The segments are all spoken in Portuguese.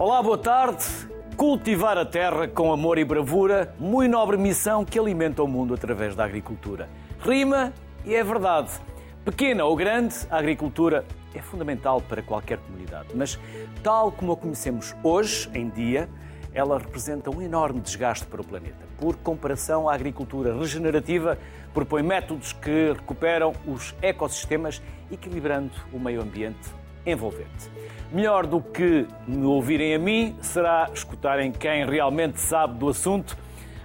Olá, boa tarde. Cultivar a terra com amor e bravura, muito nobre missão que alimenta o mundo através da agricultura. Rima e é verdade. Pequena ou grande, a agricultura é fundamental para qualquer comunidade, mas tal como a conhecemos hoje em dia, ela representa um enorme desgaste para o planeta. Por comparação, a agricultura regenerativa propõe métodos que recuperam os ecossistemas, equilibrando o meio ambiente envolvente. Melhor do que me ouvirem a mim, será escutarem quem realmente sabe do assunto.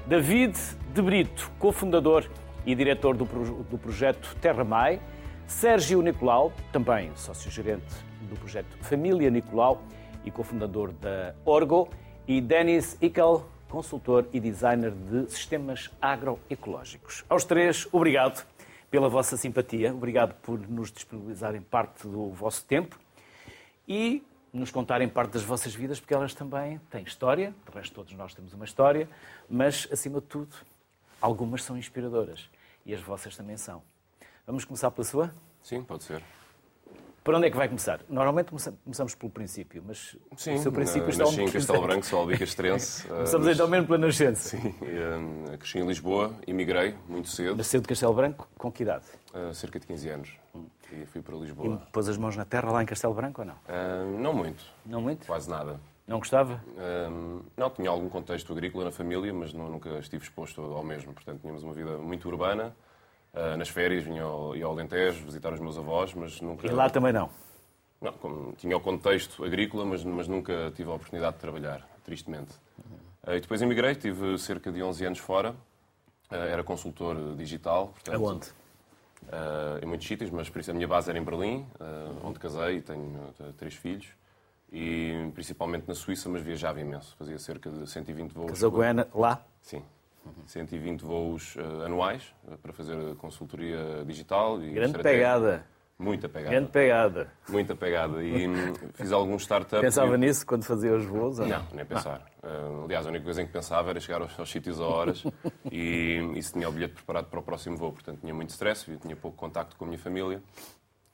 David de Brito, cofundador e diretor do, do projeto Terra Mai, Sérgio Nicolau, também sócio-gerente do projeto Família Nicolau e cofundador da Orgo, e Denis Ickel, consultor e designer de sistemas agroecológicos. Aos três, obrigado pela vossa simpatia, obrigado por nos disponibilizarem parte do vosso tempo e nos contarem parte das vossas vidas, porque elas também têm história, de resto todos nós temos uma história, mas acima de tudo, algumas são inspiradoras e as vossas também são. Vamos começar pela sua? Sim, pode ser. Para onde é que vai começar? Normalmente começamos pelo princípio, mas Sim, o seu princípio na, está nasci um em Castelo Branco, sou albicastrense. Começamos mas, então mesmo pela nascença. Sim, uh, cresci em Lisboa, emigrei muito cedo, Nasceu de Castelo Branco, com que idade? uh, cerca de 15 anos, e fui para E Lisboa. pôs as mãos na terra lá em Castelo Branco ou não? Uh, não muito, Não muito? quase nada. Não gostava? Uh, não, tinha algum contexto agrícola na família, mas não- nunca estive exposto ao mesmo. Portanto, tínhamos uma vida muito urbana. Uh, nas férias vinha ao, ia ao Alentejo visitar os meus avós, mas nunca... E lá também não. Não, como tinha o contexto agrícola, mas, mas nunca tive a oportunidade de trabalhar, tristemente. Eh, E depois emigrei, tive cerca de 11 anos fora, Eh, era consultor digital. Portanto, Aonde? Eh, em muitos sítios, mas por isso a minha base era em Berlim, eh, onde casei e tenho eh, três filhos. E principalmente na Suíça, mas viajava imenso. Fazia cerca de 120 voos. Casou com a Ana lá? Sim. 120 voos anuais para fazer consultoria digital. E Grande pegada. Muita pegada. Grande pegada. Muita pegada. E hum, fiz alguns startups. Pensava e- nisso quando fazia os voos? Não, nem pensar. Uh, aliás, a única coisa em que pensava era chegar aos, aos sítios a horas e isso tinha o bilhete preparado para o próximo voo. Portanto, tinha muito stress, tinha pouco contacto com a minha família.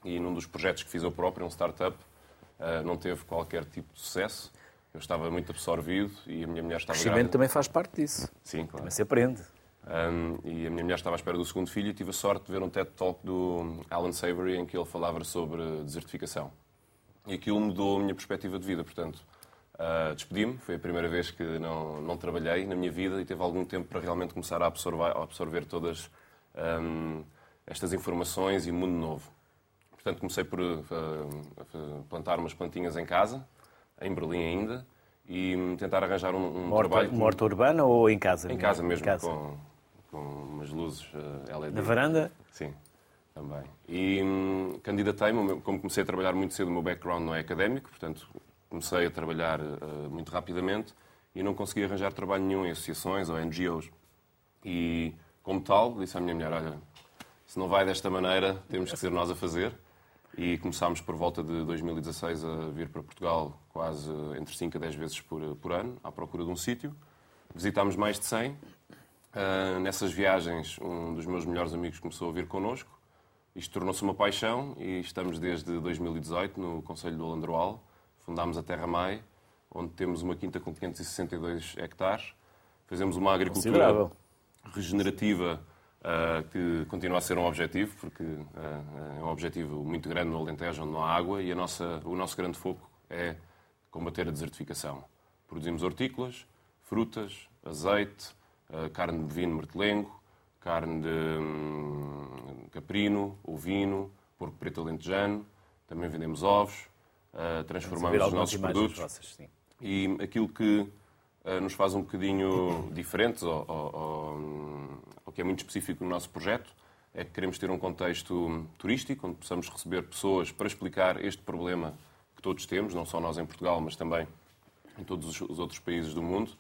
E num dos projetos que fiz eu próprio, um startup, uh, não teve qualquer tipo de sucesso. Eu estava muito absorvido e a minha mulher O estava crescimento grávida. também faz parte disso. Sim, claro. Mas se aprende. Um, e a minha mulher estava à espera do segundo filho e tive a sorte de ver um TED Talk do Alan Savory em que ele falava sobre desertificação. E aquilo mudou a minha perspectiva de vida. Portanto, uh, despedi-me. Foi a primeira vez que não, não trabalhei na minha vida e teve algum tempo para realmente começar a absorver, a absorver todas um, estas informações e mundo novo. Portanto, comecei por uh, plantar umas plantinhas em casa, em Berlim ainda, e tentar arranjar um, um Uma horta, trabalho... uma horta urbana ou em casa? Em casa mesmo, Em casa. Com, com umas luzes eh, LED. Na varanda? Sim, também. E hum, candidatei-me, como comecei a trabalhar muito cedo, o meu background não é académico, portanto comecei a trabalhar eh, muito rapidamente e não consegui arranjar trabalho nenhum em associações ou NGOs. E, como tal, disse à minha mulher, olha, se não vai desta maneira, temos que ser nós a fazer. E começámos por volta de 2016 a vir para Portugal quase entre 5 a 10 vezes por, por ano, à procura de um sítio. Visitámos mais de 100. Ah, nessas viagens, um dos meus melhores amigos começou a vir connosco. Isto tornou-se uma paixão e estamos desde 2018 no Conselho do Alandroal. Fundámos a Terra Mai, onde temos uma quinta com 562 hectares. Fazemos uma agricultura regenerativa ah, que continua a ser um objetivo, porque ah, é um objetivo muito grande no Alentejo, onde não há água, e a nossa, o nosso grande foco é combater a desertificação. Produzimos hortícolas, frutas, azeite, carne de bovino martelengo, carne de hum, caprino, ovino, porco preto alentejano, também vendemos ovos, Ver transformamos os nossos produtos. vossas. E aquilo que eh, nos faz um bocadinho diferentes, ou, ou- ou- ou que é muito específico no nosso projeto, é que queremos ter um contexto turístico, onde possamos receber pessoas para explicar este problema que todos temos, não só nós em Portugal, mas também em todos os- os outros países do mundo,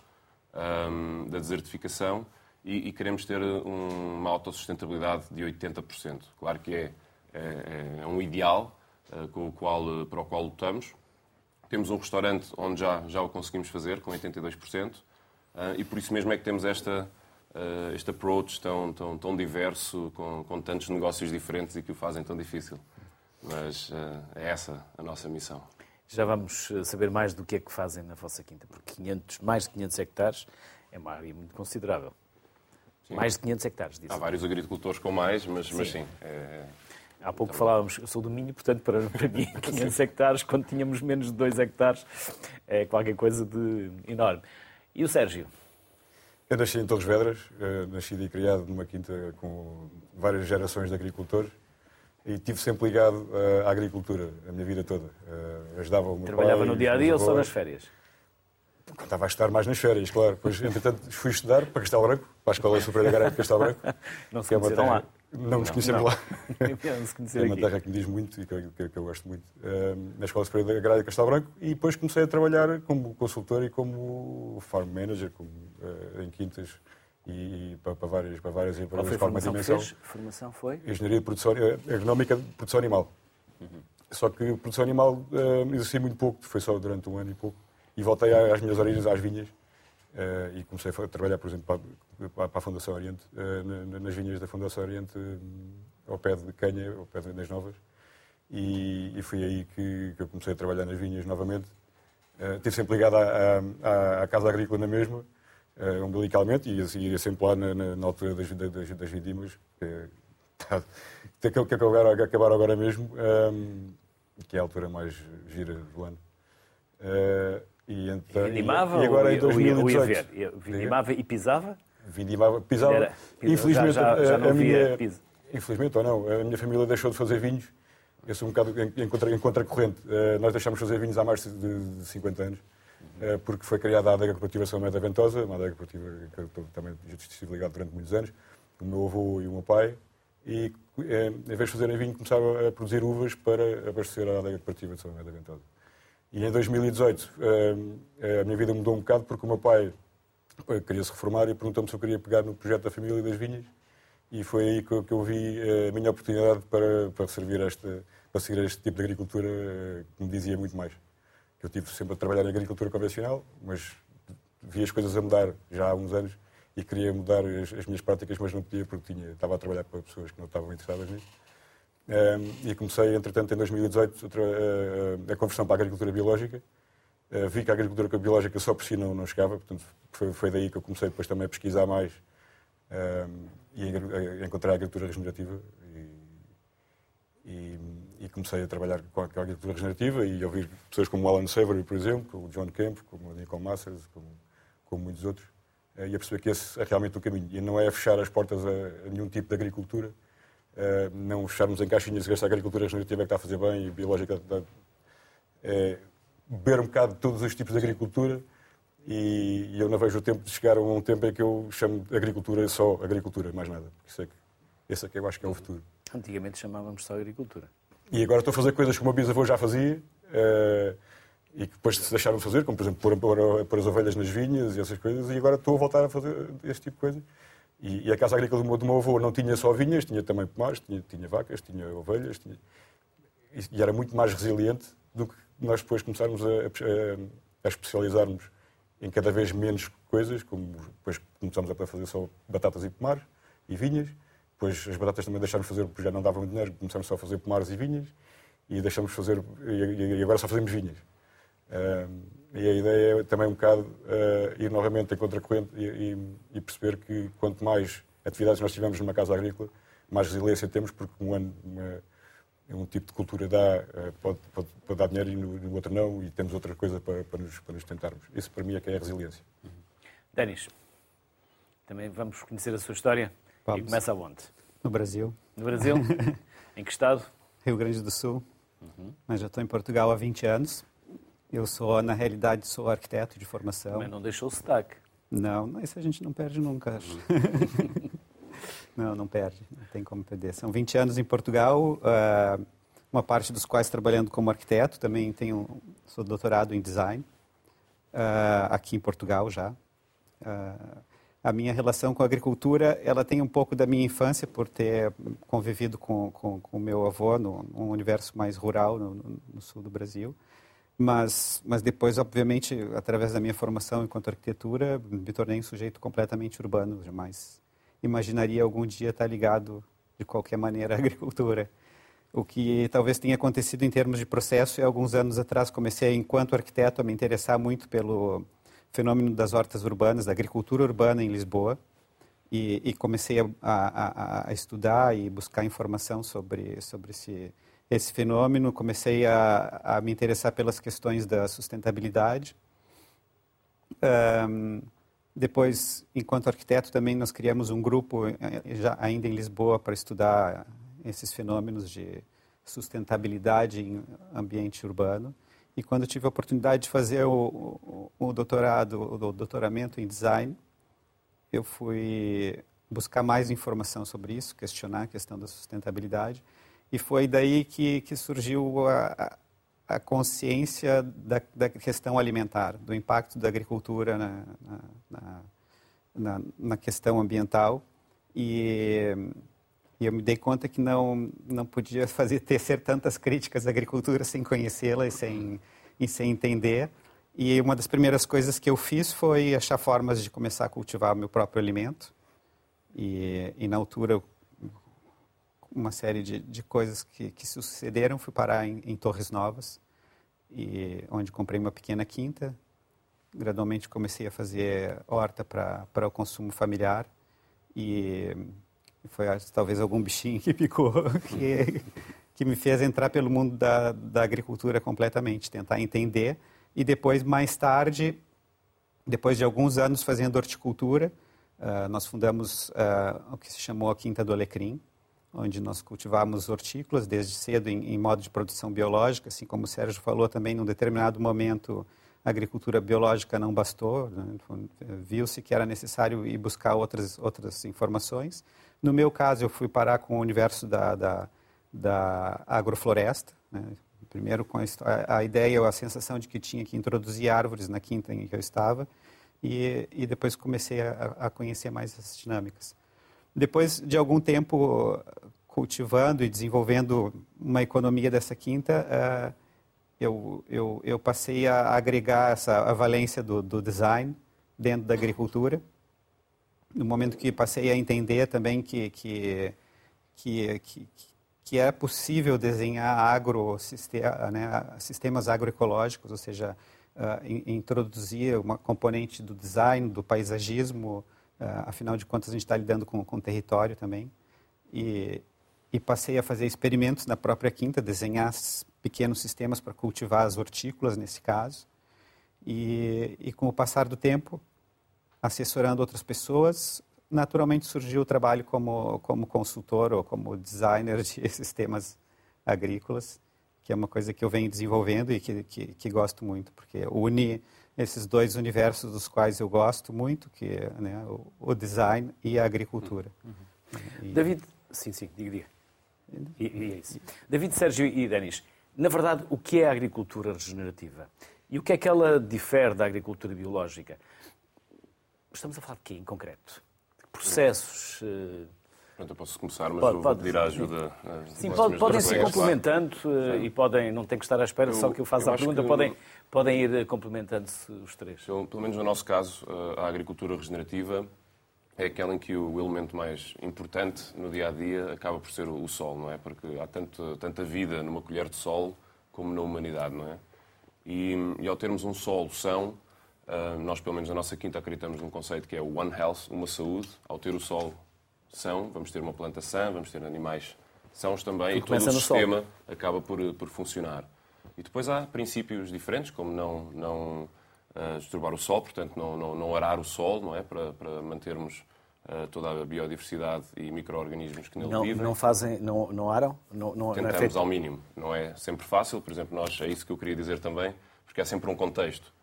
ahm, da desertificação, e, e queremos ter um- uma autossustentabilidade de 80%. Claro que é, é- é um ideal eh, com o qual, para o qual lutamos, temos um restaurante onde já, já o conseguimos fazer, com 82%, ah, e por isso mesmo é que temos esta, ah, este approach tão, tão, tão diverso, com, com tantos negócios diferentes e que o fazem tão difícil. Mas ah, é essa a nossa missão. Já vamos eh, saber mais do que é que fazem na vossa quinta, porque 500, mais de 500 hectares é uma área muito considerável. Sim. Mais de 500 hectares, disse. Há vários agricultores com mais, mas sim. Mas sim é... Há pouco falávamos, eu sou do Minho, portanto, para, para mim, 500 hectares, quando tínhamos menos de 2 hectares, é qualquer coisa de enorme. E o Sérgio? Eu nasci em Torres Vedras, eh, nascido e criado numa quinta com várias gerações de agricultores e estive sempre ligado à agricultura a minha vida toda. Eh, ajudava o meu Trabalhava pai, no dia a dia ou só nas férias? Estava a estar mais nas férias, claro. Depois, entretanto, fui estudar para Castelo Branco, para a Escola Superior Agrária de Castelo Branco. Não se é conheceram lá? Não nos conhecemos lá. Não se é uma terra que me diz muito e que, que, que eu gosto muito. Uh, na Escola Superior Agrária de Castelo Branco e depois comecei a trabalhar como consultor e como farm manager como, uh, em quintas e, para, para, várias, para várias empresas. Qual foi a formação que fez? formação foi? Engenharia de produção, eh, agronómica de produção animal. Uhum. Só que produção animal uh, exerci muito pouco, foi só durante um ano e pouco. E voltei às minhas origens, às vinhas, uh, e comecei a trabalhar, por exemplo, para, para a Fundação Oriente, uh, nas vinhas da Fundação Oriente, ao pé de Canha, ao pé de das Novas. E, e foi aí que, que, eu comecei a trabalhar nas vinhas novamente. Uh, estive sempre ligado à, à, à Casa Agrícola na mesma, uh, umbilicalmente, e ia, ia sempre lá na, na, na altura das, das, das vindimas, que, tá, que, que acabaram, acabaram agora mesmo, um, que é a altura mais gira do ano. Uh, e, então, vindimava e, agora em 2018. Ou ia ver? Vindimava e pisava? Vindimava, pisava. Era, infelizmente, já, já, já não a minha, infelizmente ou não, a minha família deixou de fazer vinhos. Eu sou um bocado em, contra, em contracorrente. Uh, nós deixámos de fazer vinhos há mais de, de 50 anos, porque foi criada a adega cooperativa São Média Ventosa, uma adega cooperativa que eu também já estive ligado durante muitos anos, o meu avô e o meu pai, e uh, em vez de fazerem vinho, começaram a produzir uvas para abastecer a adega cooperativa de São Média Ventosa. E em 2018 a minha vida mudou um bocado porque o meu pai queria se reformar e perguntou-me se eu queria pegar no projeto da família das vinhas e foi aí que, eu vi eh, a minha oportunidade para, para servir esta, para seguir este tipo de agricultura eh, que me dizia muito mais. Eu tive sempre a trabalhar em agricultura convencional, mas vi as coisas a mudar já há uns anos e queria mudar as, as minhas práticas, mas não podia porque tinha, estava a trabalhar para pessoas que não estavam interessadas nisso. Um, e comecei, entretanto, em 2018, a, a, a conversão para a agricultura biológica. Uh, vi que a agricultura biológica só por si não, não chegava, portanto, foi, foi daí que eu comecei depois também a pesquisar mais um, e encontrei a agricultura regenerativa e, e, e, comecei a trabalhar com a, agricultura regenerativa e ouvir pessoas como Alan Savory, por exemplo, o John Kemp, como o Nicole Masters, como, como muitos outros, eh, e a perceber que esse é realmente o caminho. E não é fechar as portas a, a nenhum tipo de agricultura, uh, não fecharmos em caixinhas e esta agricultura regenerativa é que está a fazer bem e biológica é beber um bocado de todos os tipos de agricultura e, eu não vejo o tempo de chegar a um tempo em que eu chamo agricultura só agricultura, mais nada. Isso é que, esse é que eu acho que é o futuro. Antigamente chamávamos só agricultura. E agora estou a fazer coisas que o meu bisavô já fazia uh, e que depois se deixaram de fazer, como por exemplo pôr, pôr, as ovelhas nas vinhas e essas coisas, e agora estou a voltar a fazer esse tipo de coisa. E, e a casa agrícola do meu, do meu avô não tinha só vinhas, tinha também pomares, tinha, tinha vacas, tinha ovelhas, tinha... e era muito mais resiliente do que nós depois começarmos a, a, a especializarmos em cada vez menos coisas, como depois começamos a fazer só batatas e pomares e vinhas. Depois as batatas também deixámos de fazer porque já não dava muito dinheiro, começamos só a fazer pomares e vinhas e deixamos de fazer, e agora só fazemos vinhas. E a ideia é também um bocado uh, ir novamente em contracorrente e, e, perceber que quanto mais atividades nós tivermos numa casa agrícola, mais resiliência temos, porque um ano, uma, um tipo de cultura dá, eh, pode, pode, pode dar dinheiro e no, no, outro não, e temos outra coisa para, para, nos, para nos tentarmos. Isso para mim é que é a resiliência. Denis, também vamos conhecer a sua história. Vamos. E começa aonde? No Brasil. No Brasil? em que estado? Rio Grande do Sul. Uhum. Mas já estou em Portugal há 20 anos. Eu sou, na realidade, sou arquiteto de formação. Mas não deixou o sotaque. Não, isso a gente não perde nunca. Uhum. Não, não perde, não tem como perder. São 20 anos em Portugal, uh, uma parte dos quais trabalhando como arquiteto, também tenho, sou doutorado em design, uh, aqui em Portugal já. Uh, a minha relação com a agricultura, ela tem um pouco da minha infância, por ter convivido com o com, com meu avô no, num universo mais rural, no, no sul do Brasil. Mas, mas depois, obviamente, através da minha formação enquanto arquitetura, me tornei um sujeito completamente urbano, jamais imaginaria algum dia estar ligado de qualquer maneira à agricultura. O que talvez tenha acontecido em termos de processo é alguns anos atrás comecei, enquanto arquiteto, a me interessar muito pelo fenômeno das hortas urbanas, da agricultura urbana em Lisboa. E, e comecei a, a, a, estudar e buscar informação sobre, sobre esse, esse fenômeno. Comecei a, a me interessar pelas questões da sustentabilidade. Um, depois, enquanto arquiteto, também nós criamos um grupo, eh, já, ainda em Lisboa, para estudar esses fenômenos de sustentabilidade em ambiente urbano. E quando tive a oportunidade de fazer o, o, o doutorado, o doutoramento em design, eu fui buscar mais informação sobre isso, questionar a questão da sustentabilidade. E foi daí que, que surgiu a, a consciência da, da, questão alimentar, do impacto da agricultura na, na, na, na questão ambiental. E, e, eu me dei conta que não, não podia fazer tecer tantas críticas à agricultura sem conhecê-la e sem, e sem entender. E uma das primeiras coisas que eu fiz foi achar formas de começar a cultivar meu próprio alimento. E, e na altura uma série de, de coisas que, que sucederam. Fui parar em, em, Torres Novas, e, onde comprei uma pequena quinta. Gradualmente comecei a fazer horta para o consumo familiar. E foi talvez algum bichinho que picou, que, que me fez entrar pelo mundo da, da agricultura completamente, tentar entender. E depois, mais tarde, depois de alguns anos fazendo horticultura, uh, nós fundamos uh, o que se chamou a Quinta do Alecrim, onde nós cultivávamos hortícolas desde cedo em, em, modo de produção biológica, assim como o Sérgio falou também, num determinado momento a agricultura biológica não bastou, né? viu-se que era necessário ir buscar outras, outras informações. No meu caso, eu fui parar com o universo da, da, da agrofloresta, né? primeiro com a, a ideia a sensação de que tinha que introduzir árvores na quinta em que eu estava, e, e depois comecei a, a conhecer mais essas dinâmicas. Depois de algum tempo cultivando e desenvolvendo uma economia dessa quinta, uh, eu, eu, eu, passei a agregar essa a valência do, do, design dentro da agricultura. No momento que passei a entender também que, que, que, que, que é possível desenhar agro, né, sistemas agroecológicos, ou seja, uh, introduzir uma componente do design, do paisagismo, Uh, afinal de contas, a gente está lidando com, com território também. E, e passei a fazer experimentos na própria quinta, desenhar pequenos sistemas para cultivar as hortícolas, nesse caso. E, e com o passar do tempo, assessorando outras pessoas, naturalmente surgiu o trabalho como, como consultor ou como designer de sistemas agrícolas, que é uma coisa que eu venho desenvolvendo e que, que, que gosto muito, porque une esses dois universos dos quais eu gosto muito, que é né, o, o, design e a agricultura. Uhum. E... David, sim, sim, diga, diga. E, e é isso. David, Sérgio e Denis, na verdade, o que é a agricultura regenerativa? E o que é que ela difere da agricultura biológica? Estamos a falar de quê, em concreto? Processos, uh, Pronto, eu posso começar, mas pode, vou pedir a ajuda. Sim, pode, podem se ir complementando claro. Eh, e podem, não tem que estar à espera eu, só que eu faça eu a pergunta, podem, podem ir complementando-se os três. Eu, pelo menos no nosso caso, eh, a agricultura regenerativa é aquela em que o elemento mais importante no dia a dia acaba por ser o sol, não é? Porque há tanto, tanta vida numa colher de sol como na humanidade, não é? E, e ao termos um sol são, eh, nós, pelo menos na nossa quinta, acreditamos num conceito que é o One Health, uma saúde. Ao ter o sol são, vamos ter uma planta sã, vamos ter animais sãos também, e todo o sistema sol. acaba por, por funcionar. E depois há princípios diferentes, como não, não uh, disturbar o sol, portanto, não, não, não arar o sol, não é? Para, para mantermos uh, toda a biodiversidade e micro-organismos que nele não, vivem. Não fazem, não, não aram? Não, não, Tentamos não é ao mínimo. Não é sempre fácil, por exemplo, nós, é isso que eu queria dizer também, porque há sempre um contexto.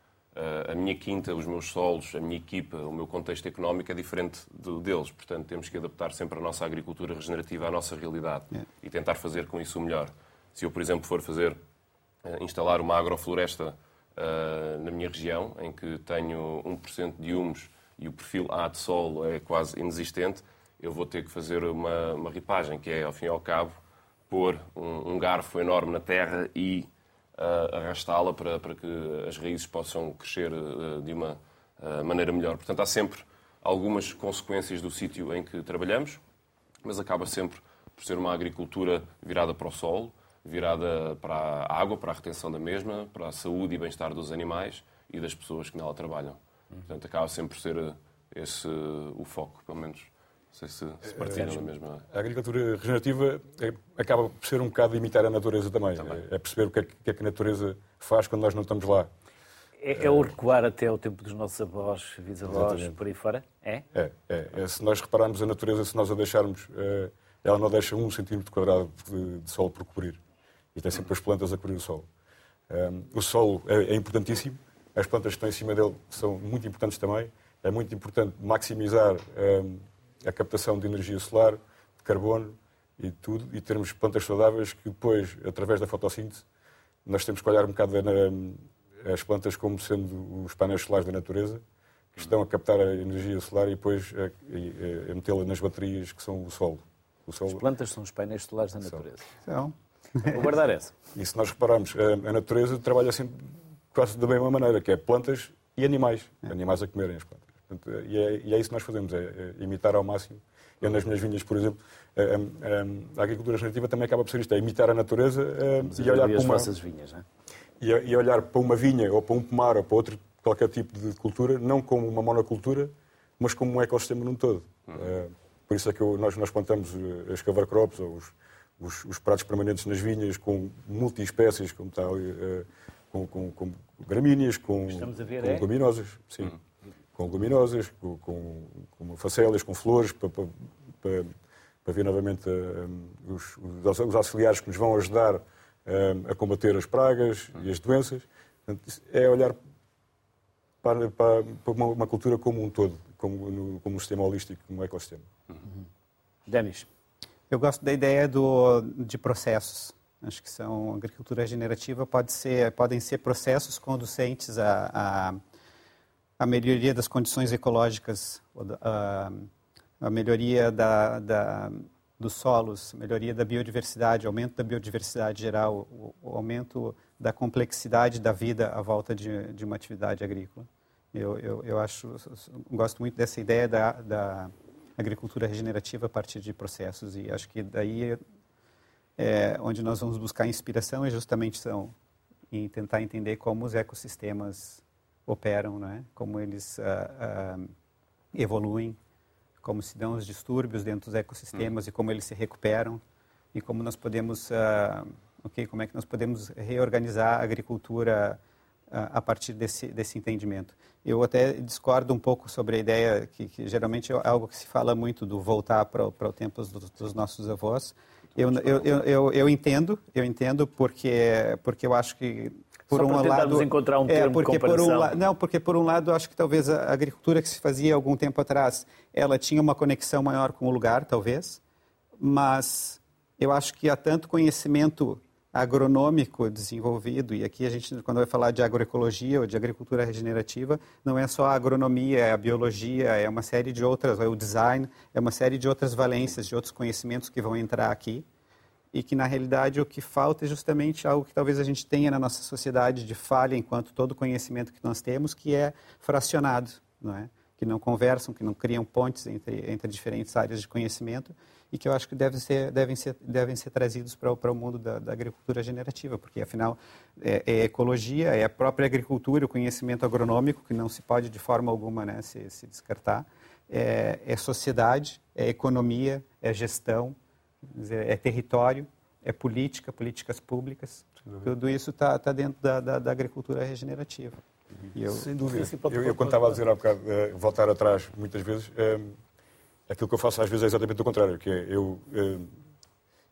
A minha quinta, os meus solos, a minha equipa, o meu contexto económico é diferente do deles. Portanto, temos que adaptar sempre a nossa agricultura regenerativa à nossa realidade é. e tentar fazer com isso o melhor. Se eu, por exemplo, for fazer, eh, instalar uma agrofloresta uh, na minha região, em que tenho 1% de humus e o perfil A de solo é quase inexistente, eu vou ter que fazer uma, uma ripagem, que é, ao fim e ao cabo, pôr um, um garfo enorme na terra e arrastá-la para, para que as raízes possam crescer uh, de uma uh, maneira melhor. Portanto, há sempre algumas consequências do sítio em que trabalhamos, mas acaba sempre por ser uma agricultura virada para o solo, virada para a água, para a retenção da mesma, para a saúde e bem-estar dos animais e das pessoas que nela trabalham. Portanto, acaba sempre por ser esse o foco, pelo menos. Não sei se, se partilham da mesma. A agricultura regenerativa é, acaba por ser um bocado imitar a natureza também. também. É, é perceber o que é, que é, que a natureza faz quando nós não estamos lá. É, é o recuar até ao tempo dos nossos avós, bisavós, por aí fora? É? É, é, é? Se nós repararmos a natureza, se nós a deixarmos, eh, ela não deixa um centímetro quadrado de, de solo por cobrir. E tem sempre as plantas a cobrir o solo. Um, o solo é, é, importantíssimo, as plantas que estão em cima dele são muito importantes também. É muito importante maximizar um, a captação de energia solar, de carbono e tudo, e termos plantas saudáveis que depois, através da fotossíntese, nós temos que olhar um bocado na, as plantas como sendo os painéis solares da natureza, que estão a captar a energia solar e depois a, a, a metê-la nas baterias que são o solo. o solo. As plantas são os painéis solares da natureza. São. Vou guardar essa. E se nós repararmos, a, a natureza trabalha sempre quase da mesma maneira, que é plantas e animais. É. Animais a comerem as plantas. Portanto, e, é, e, é, isso que nós fazemos, é, é, imitar ao máximo. Eu nas minhas vinhas, por exemplo, a, a, a, agricultura regenerativa também acaba por ser isto, é imitar a natureza e olhar para uma... vinhas, não é? e, e olhar para uma vinha ou para um pomar ou para outro qualquer tipo de cultura, não como uma monocultura, mas como um ecossistema num todo. Uhum. Uh, por isso é que eu, nós, nós plantamos eh, as cover crops, ou os, os, os pratos permanentes nas vinhas, com multi-espécies, como está ali, uh, com, com, com, gramíneas, com, ver, com é? luminosas. Sim. Uhum com luminosas, com, com, com facelas, com flores, para, para, para, para ver novamente um, os, os, auxiliares que nos vão ajudar um, a combater as pragas e as doenças. Portanto, é olhar para, para, para uma, uma, cultura como um todo, como, no, como um sistema holístico, como um ecossistema. Uhum. Denis? Eu gosto da ideia do, de processos. Acho que são agricultura regenerativa pode ser, podem ser processos conducentes a, a a melhoria das condições ecológicas, a, melhoria da, da, dos solos, melhoria da biodiversidade, aumento da biodiversidade geral, o, o aumento da complexidade da vida à volta de, de uma atividade agrícola. Eu, eu, eu acho, gosto muito dessa ideia da, da agricultura regenerativa a partir de processos e acho que daí é, onde nós vamos buscar inspiração é justamente são em tentar entender como os ecossistemas operam, né? como eles uh, uh, evoluem, como se dão os distúrbios dentro dos ecossistemas hum. e como eles se recuperam e como nós podemos, uh, okay, como é que nós podemos reorganizar a agricultura a partir desse, desse entendimento. Eu até discordo um pouco sobre a ideia que, que geralmente é algo que se fala muito do voltar para, para o tempo dos, dos nossos avós. Eu, eu, eu, eu, eu entendo, eu entendo porque, porque eu acho que por Só um lado encontrar um é, termo porque de comparação. Por um, não, porque por um lado acho que talvez a agricultura que se fazia algum tempo atrás, ela tinha uma conexão maior com o lugar, talvez, mas eu acho que há tanto conhecimento agronômico desenvolvido, e aqui a gente, quando vai falar de agroecologia ou de agricultura regenerativa, não é só a agronomia, é a biologia, é uma série de outras, é o design, é uma série de outras valências, de outros conhecimentos que vão entrar aqui e que na realidade o que falta é justamente algo que talvez a gente tenha na nossa sociedade de falha enquanto todo conhecimento que nós temos, que é fracionado, não é? que não conversam, que não criam pontes entre, entre diferentes áreas de conhecimento e que eu acho que devem ser, devem ser, devem ser trazidos para, para o mundo da, da agricultura generativa, porque afinal é, é, ecologia, é a própria agricultura, o conhecimento agronômico, que não se pode de forma alguma né, se, se descartar, é, é sociedade, é economia, é gestão, dizer, é território, é política, políticas públicas. Tudo isso está tá dentro da, da, da, agricultura regenerativa. Eu, Sem dúvida. Eu, eu quando estava a dizer há bocado, uh, voltar atrás, muitas vezes, uh, aquilo que eu faço às vezes é exatamente o contrário, que é eu, uh,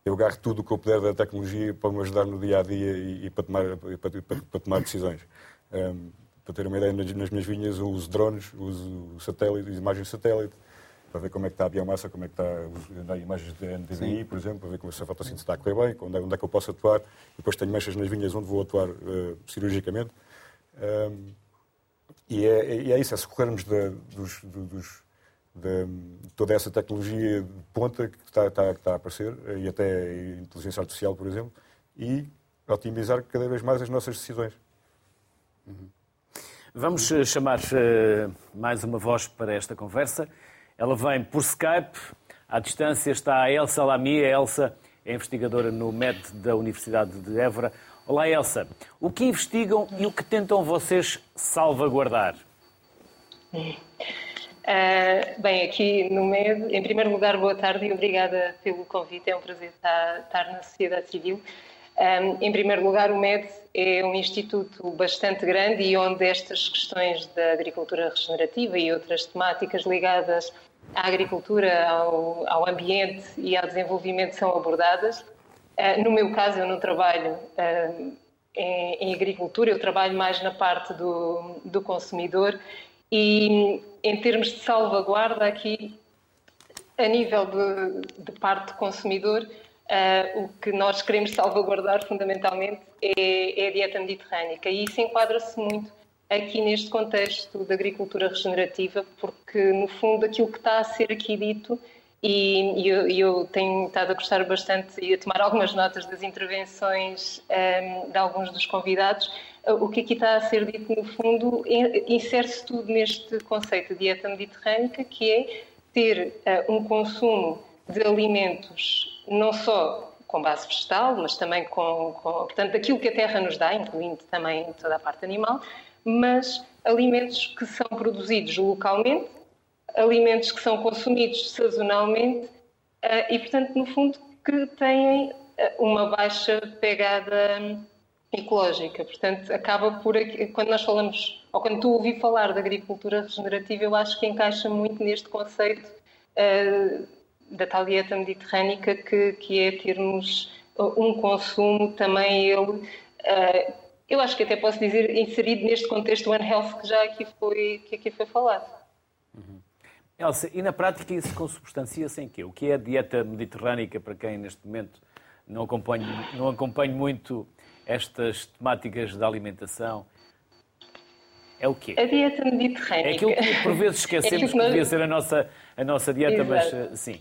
eu agarro tudo o que eu puder da tecnologia para me ajudar no dia a dia e, e para, tomar, para, para, para, tomar decisões. Um, para ter uma ideia, nas, nas minhas vinhas, eu uso drones, uso satélites, imagens de satélite, para ver como é que está a biomassa, como é que está a imagens de NDVI, por exemplo, para ver como se a fotossíntese está a correr bem, onde é, onde é que eu posso atuar. Depois tenho manchas nas vinhas onde vou atuar uh, cirurgicamente. Um, e, é, e, é, isso, é socorrermos de, dos, dos, de, toda essa tecnologia de ponta que está, está, está, a aparecer, e até inteligência artificial, por exemplo, e otimizar cada vez mais as nossas decisões. Uhum. Vamos chamar uh, mais uma voz para esta conversa. Ela vem por Skype À distância está a Elsa Lamy. A Elsa é investigadora no MED da Universidade de Évora. Olá, Elsa. O que investigam e o que tentam vocês salvaguardar? Uh, bem, aqui no MED, em primeiro lugar, boa tarde e obrigada pelo convite. É um prazer estar, estar na sociedade civil. Um, em primeiro lugar, o MED é um instituto bastante grande e onde estas questões da agricultura regenerativa e outras temáticas ligadas à agricultura, ao, ao ambiente e ao desenvolvimento são abordadas. Uh, no meu caso, eu não trabalho uh, em, agricultura, eu trabalho mais na parte do, do consumidor e, em termos de salvaguarda, aqui, a nível de, de parte consumidor, Uh, o que nós queremos salvaguardar fundamentalmente é, é a dieta mediterrânica e isso enquadra-se muito aqui neste contexto da agricultura regenerativa, porque no fundo aquilo que está a ser aqui dito, e, e eu, eu, tenho estado a gostar bastante e a tomar algumas notas das intervenções um, ehm, de alguns dos convidados, uh, o que aqui está a ser dito no fundo insere-se tudo neste conceito de dieta mediterrânica, que é ter uh, um consumo de alimentos não só com base vegetal, mas também com, com, portanto, aquilo que a terra nos dá, incluindo também toda a parte animal, mas alimentos que são produzidos localmente, alimentos que são consumidos sazonalmente uh, e, portanto, no fundo, que têm eh, uma baixa pegada hum, ecológica. Portanto, acaba por quando nós falamos, ou quando tu ouvi falar da agricultura regenerativa, eu acho que encaixa muito neste conceito uh, da tal dieta mediterrânica que, que é termos um consumo também ele, uh, eu acho que até posso dizer, inserido neste contexto One Health que já aqui foi, que aqui foi falado. Uhum. Elsa, e na prática isso consubstancia-se em quê? O que é a dieta mediterrânica para quem neste momento não acompanha, não acompanha muito estas temáticas da alimentação? É o quê? A dieta mediterrânica. É aquilo que por vezes esquecemos é que, nós... que devia ser a nossa, a nossa dieta, Exato. mas sim.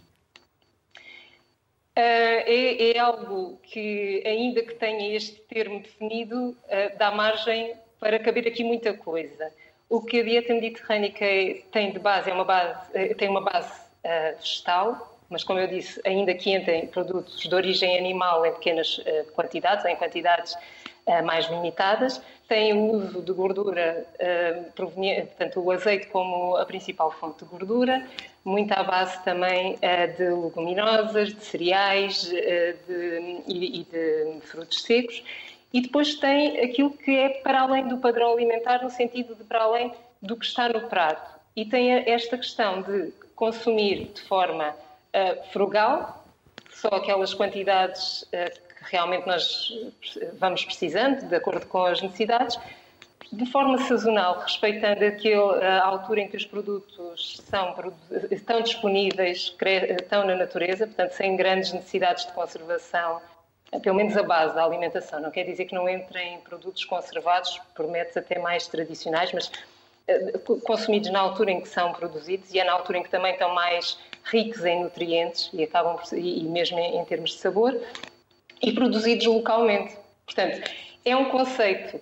Uh, é, é, algo que, ainda que tenha este termo definido, uh, dá margem para caber aqui muita coisa. O que a dieta mediterrânica tem de base é uma base, uh, tem uma base vegetal, mas como eu disse, ainda que entrem produtos de origem animal em pequenas quantidades, ou em quantidades mais limitadas, tem o uso de gordura proveniente, portanto, o azeite como a principal fonte de gordura, muito à base também eh, de leguminosas, de cereais eh, de, e, de frutos secos. E depois tem aquilo que é para além do padrão alimentar, no sentido de para além do que está no prato. E tem esta questão de consumir de forma frugal, só aquelas quantidades realmente nós vamos precisando, de acordo com as necessidades, de forma sazonal, respeitando a altura em que os produtos são, estão disponíveis, estão na natureza, portanto, sem grandes necessidades de conservação, pelo menos a base da alimentação. Não quer dizer que não entrem produtos conservados, por métodos até mais tradicionais, mas eh, consumidos na altura em que são produzidos e é na altura em que também estão mais ricos em nutrientes e acabam por, e mesmo em termos de sabor e produzidos localmente. Portanto, é um conceito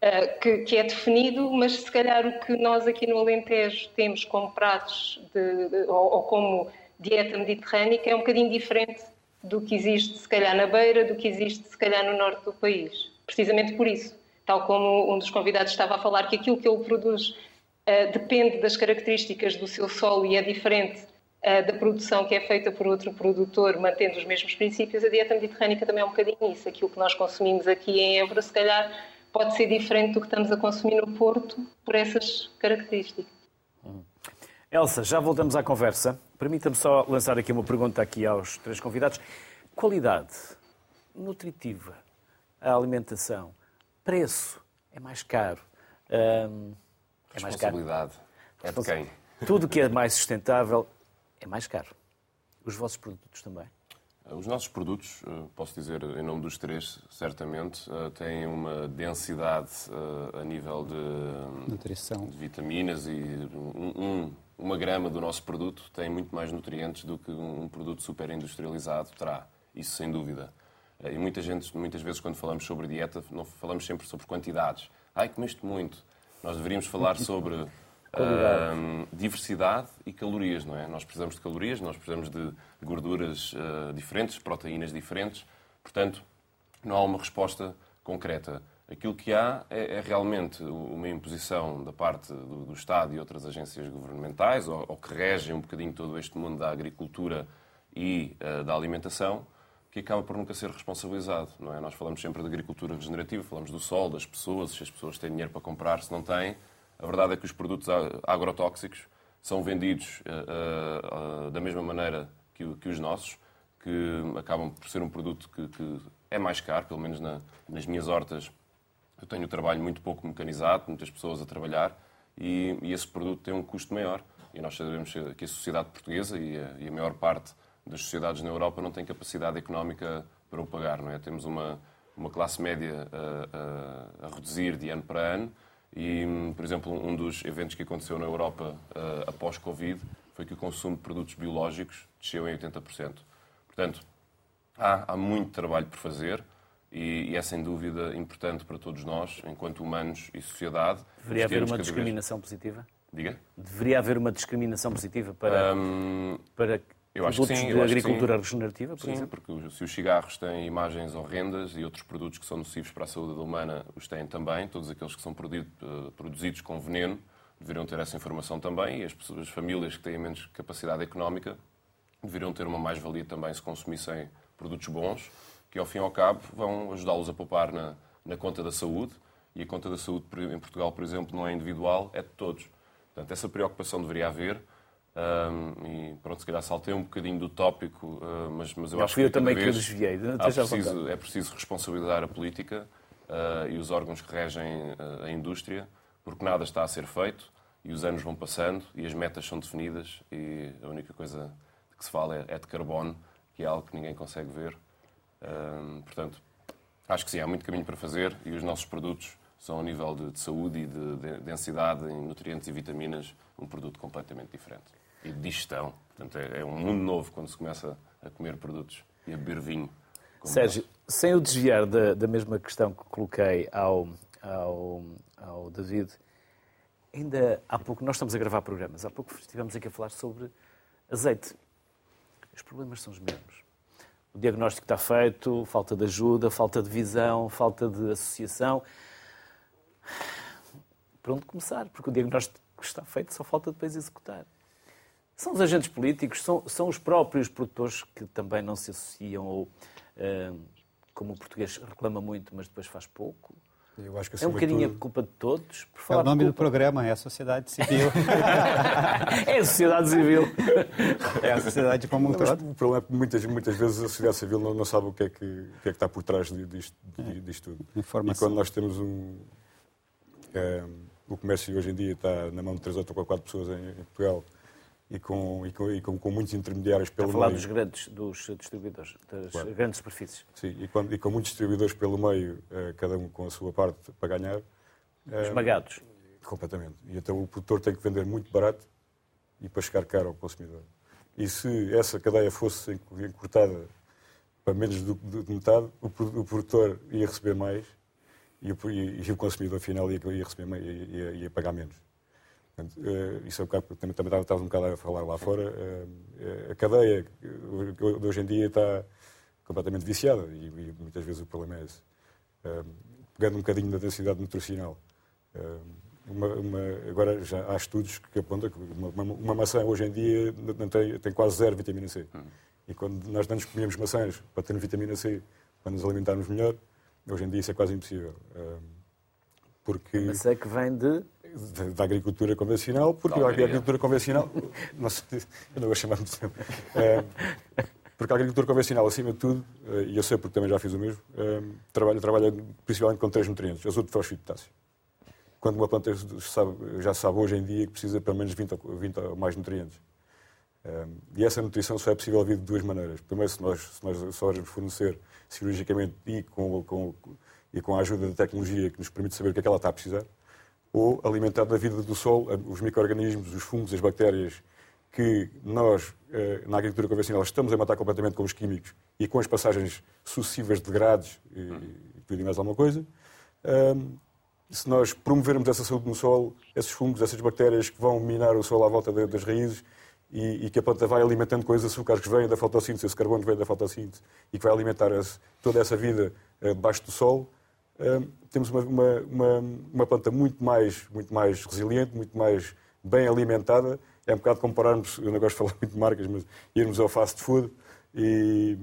eh, que, que, é definido, mas se calhar o que nós aqui no Alentejo temos como pratos de, ou, ou, como dieta mediterrânica é um bocadinho diferente do que existe se calhar na beira, do que existe se calhar no norte do país. Precisamente por isso. Tal como um dos convidados estava a falar que aquilo que ele produz uh, depende das características do seu solo e é diferente uh, da produção que é feita por outro produtor, mantendo os mesmos princípios, a dieta mediterrânica também é um bocadinho isso. Aquilo que nós consumimos aqui em Évora, se calhar pode ser diferente do que estamos a consumir no Porto por essas características. Elsa, já voltamos à conversa. Permita-me só lançar aqui uma pergunta aqui aos três convidados. Qualidade nutritiva, a alimentação, preço, é mais caro. Hum, é mais caro. Responsabilidade. É de quem? Tudo que é mais sustentável é mais caro. Os vossos produtos também? Os nossos produtos, eh, posso dizer em nome dos três, certamente, eh, têm uma densidade eh, a nível de, Nutrição. de vitaminas e um, uma grama do nosso produto tem muito mais nutrientes do que um produto super industrializado terá. Isso sem dúvida. E muita gente, muitas vezes, quando falamos sobre dieta, não falamos sempre sobre quantidades. Ai, comeste muito. Nós deveríamos falar sobre Diversidade e calorias, não é? Nós precisamos de calorias, nós precisamos de gorduras uh, diferentes, proteínas diferentes. Portanto, não há uma resposta concreta. Aquilo que há é, é realmente uma imposição da parte do, do, Estado e outras agências governamentais, ou, ou, que regem um bocadinho todo este mundo da agricultura e uh, da alimentação, que acaba por nunca ser responsabilizado. Não é? Nós falamos sempre de agricultura regenerativa, falamos do sol, das pessoas, se as pessoas têm dinheiro para comprar, se não têm. A verdade é que os produtos agrotóxicos são vendidos uh, uh, da mesma maneira que, que, os nossos, que acabam por ser um produto que, que é mais caro, pelo menos na, nas minhas hortas. Eu tenho o trabalho muito pouco mecanizado, muitas pessoas a trabalhar, e, e, esse produto tem um custo maior. E nós sabemos que a sociedade portuguesa e a, e a maior parte das sociedades na Europa não tem capacidade económica para o pagar. Não é? Temos uma, uma classe média a, a, a reduzir de ano para ano e, por exemplo, um dos eventos que aconteceu na Europa uh, após Covid foi que o consumo de produtos biológicos desceu em 80%. Portanto, há, há muito trabalho por fazer e, e, é sem dúvida importante para todos nós, enquanto humanos e sociedade. Deveria haver uma discriminação vez... positiva? Diga? Deveria haver uma discriminação positiva para, um, para eu acho produtos que sim, de agricultura regenerativa, por sim, exemplo? porque se os cigarros têm imagens horrendas e outros produtos que são nocivos para a saúde humana os têm também, todos aqueles que são eh, produzidos com veneno deveriam ter essa informação também e as, pessoas, as famílias que têm menos capacidade económica deveriam ter uma mais-valia também se consumissem produtos bons, que ao fim e ao cabo vão ajudá-los a poupar na, na conta da saúde e a conta da saúde em Portugal, por exemplo, não é individual, é de todos. Portanto, essa preocupação deveria haver um, e pronto, se calhar saltei um bocadinho do tópico, uh, mas, mas eu Já acho que. eu também que eu desviei. Preciso, é preciso responsabilizar a política uh, e os órgãos que regem uh, a indústria, porque nada está a ser feito e os anos vão passando e as metas são definidas e a única coisa que se fala é, é de carbono, que é algo que ninguém consegue ver. portanto, acho que sim, há muito caminho para fazer e os nossos produtos são, a nível de, de saúde e de, de densidade em nutrientes e vitaminas, um produto completamente diferente e de digestão. Portanto, é, é, um mundo novo quando se começa a comer produtos e a beber vinho. Sérgio, nós. sem o desviar da, da, mesma questão que coloquei ao, ao, ao David, ainda há pouco, nós estamos a gravar programas, há pouco estivemos aqui a falar sobre azeite. Os problemas são os mesmos. O diagnóstico está feito, falta de ajuda, falta de visão, falta de associação. Por onde começar? Porque o diagnóstico está feito, só falta depois executar. São os agentes políticos, são, são os próprios produtores que também não se associam, ou, uh, como o português reclama muito, mas depois faz pouco. Eu acho que, é um bocadinho tudo... a culpa de todos. é o nome do programa, é a sociedade civil. é a sociedade civil. É a sociedade como um todo. O problema é que muitas, muitas vezes a sociedade civil não, não sabe o que, é que, o que é que está por trás disto, é. disto tudo. Informação. E quando nós temos um... É, o comércio hoje em dia está na mão de 3 ou 4 pessoas em, em Portugal e com, e com, e com, com muitos intermediários pelo Está a falar meio. dos grandes, dos distribuidores, das claro. grandes superfícies. Sim, e, quando, e, com muitos distribuidores pelo meio, eh, cada um com a sua parte para ganhar. Eh, Esmagados. Completamente. E então o produtor tem que vender muito barato e para chegar caro ao consumidor. E se essa cadeia fosse encurtada para menos de metade, o produtor ia receber mais e o, e, e o consumidor final ia, ia receber ia, ia pagar menos. Portanto, uh, isso é um bocado, também, também estava um bocado a falar lá fora. Uh, a cadeia de hoje em dia está completamente viciada e, e muitas vezes o problema é esse. Uh, pegando um bocadinho da densidade nutricional. Uma, uma, agora já há estudos que apontam que uma, uma, uma maçã hoje em dia não tem, tem quase zero vitamina C. Hum. E quando nós antes comíamos maçãs para ter vitamina C, para nos alimentarmos melhor, Hoje em dia isso é quase impossível. Porque... Mas é que vem de... Da agricultura convencional, porque a agricultura convencional... Eu não vou chamar de Porque a agricultura convencional, acima de tudo, eh, e eu sei porque também já fiz o mesmo, trabalha, trabalha principalmente com três nutrientes, azoto, fósforo e potássio. Quando uma planta sabe, já sabe hoje em dia que precisa de pelo menos 20, 20 ou mais nutrientes. E essa nutrição só é possível vir de duas maneiras. Primeiro, se nós, se nós só fornecer cirurgicamente e com, com, e com a ajuda da tecnologia que nos permite saber o que é que ela está a precisar, ou alimentar da vida do sol os micro-organismos, os fungos, as bactérias que nós, eh, na agricultura convencional, estamos a matar completamente com os químicos e com as passagens sucessivas de grades e, e tudo mais alguma coisa, se nós promovermos essa saúde no solo, esses fungos, essas bactérias que vão minar o solo à volta das raízes e, que a planta vai alimentando com os açúcares que vêm da fotossíntese, esse carbono que vem da fotossíntese e que vai alimentar toda essa vida debaixo do solo, temos uma, uma, uma, planta muito mais, muito mais resiliente, muito mais bem alimentada. É um bocado compararmos, eu não gosto de falar muito de marcas, mas irmos ao fast food e,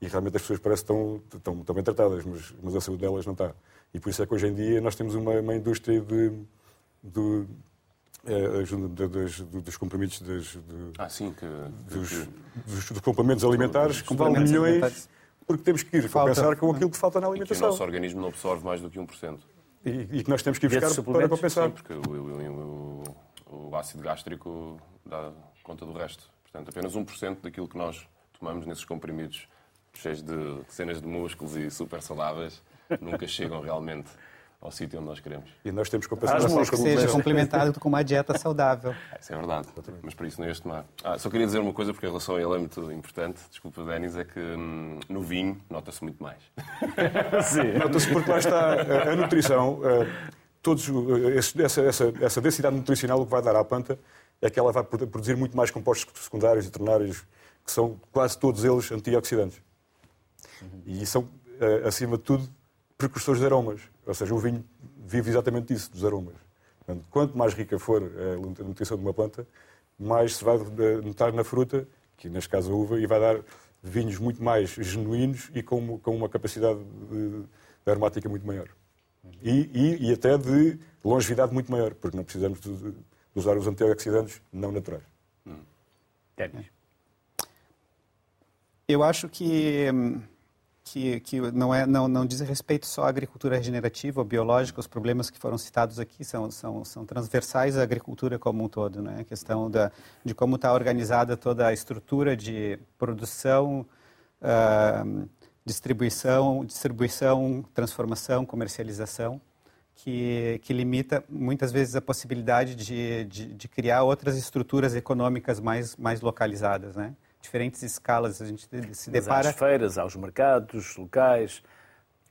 e realmente as pessoas parecem que estão, estão, estão bem tratadas, mas, mas a saúde delas não está. E por isso é que hoje em dia nós temos uma, uma indústria de, de, é, de, dos, dos ah, sim, que, dos, dos, dos, complementos alimentares que valem milhões porque temos que ir falta, compensar com aquilo que falta na alimentação. E que o nosso organismo não absorve mais do que 1%. E, e que nós temos que ir buscar para compensar. Sim, porque o, o, o, o ácido gástrico dá conta do resto. Portanto, apenas 1% daquilo que nós tomamos nesses comprimidos cheios de cenas de músculos e super saudáveis nunca chegam realmente ao sítio onde nós queremos. E nós temos que compensar As que seja complementado com uma dieta saudável. Ah, isso é verdade, mas para isso não este tomar. Ah, só queria dizer uma coisa, porque em relação a ele é muito importante, desculpa, Denis, é que hum, no vinho nota-se muito mais. Sim. Nota-se porque lá está a, a nutrição, a, todos, esse, essa, essa, essa densidade nutricional o que vai dar à planta é que ela vai produzir muito mais compostos secundários e ternários, que são quase todos eles antioxidantes. E são, acima de tudo, precursores de aromas. Ou seja, o vinho vive exatamente disso, dos aromas. Portanto, quanto mais rica for a nutrição de uma planta, mais se vai notar na fruta, que neste caso a uva, e vai dar vinhos muito mais genuínos e com, com uma capacidade de, de aromática muito maior. E, e, e, até de longevidade muito maior, porque não precisamos de, de usar os antioxidantes não naturais. Hum. Eu acho que hum, que, que não, é, não, não diz respeito só à agricultura regenerativa ou biológica, os problemas que foram citados aqui são, são, são transversais à agricultura como um todo. Né? A questão da, de como está organizada toda a estrutura de produção, uh, distribuição, distribuição, transformação, comercialização, que, que limita muitas vezes a possibilidade de, de, de criar outras estruturas econômicas mais, mais localizadas. Né? Diferentes escalas. A gente se depara. Às feiras, aos mercados locais.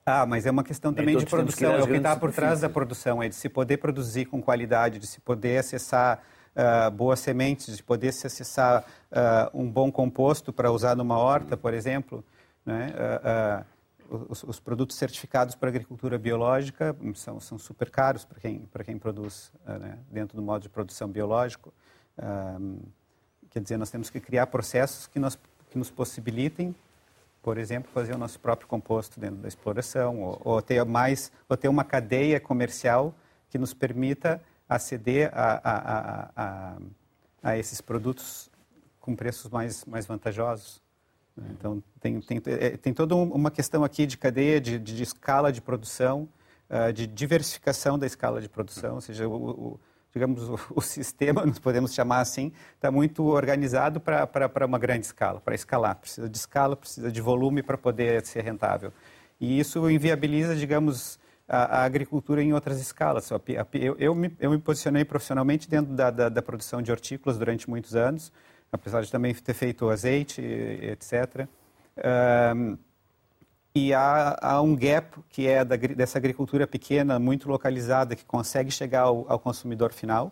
Ah, mas é uma questão também de produção. É o que está por trás da produção, é de se poder produzir com qualidade, de se poder acessar uh, boas sementes, de poder se acessar uh, um bom composto para usar numa horta, por exemplo. Né? Uh, os, os, produtos certificados para agricultura biológica são, são super caros para quem, para quem produz né? dentro do modo de produção biológico. Quer dizer, nós temos que criar processos que, nós, que nos possibilitem, por exemplo, fazer o nosso próprio composto dentro da exploração, ou, ou ter mais, ou ter uma cadeia comercial que nos permita aceder a, a, a, a esses produtos com preços mais, mais vantajosos. Então, tem, tem, é, tem toda uma questão aqui de cadeia, de, de escala de produção, ah, de diversificação da escala de produção, ou seja, o, digamos, o, o sistema, nós podemos chamar assim, está muito organizado para uma grande escala, para escalar. Precisa de escala, precisa de volume para poder ser rentável. E isso inviabiliza, digamos, a, a agricultura em outras escalas. Eu, eu, me, eu me posicionei profissionalmente dentro da, da, da, produção de hortícolas durante muitos anos, apesar de também ter feito azeite, etc. e há, há, um gap que é da, dessa agricultura pequena, muito localizada, que consegue chegar ao, ao consumidor final,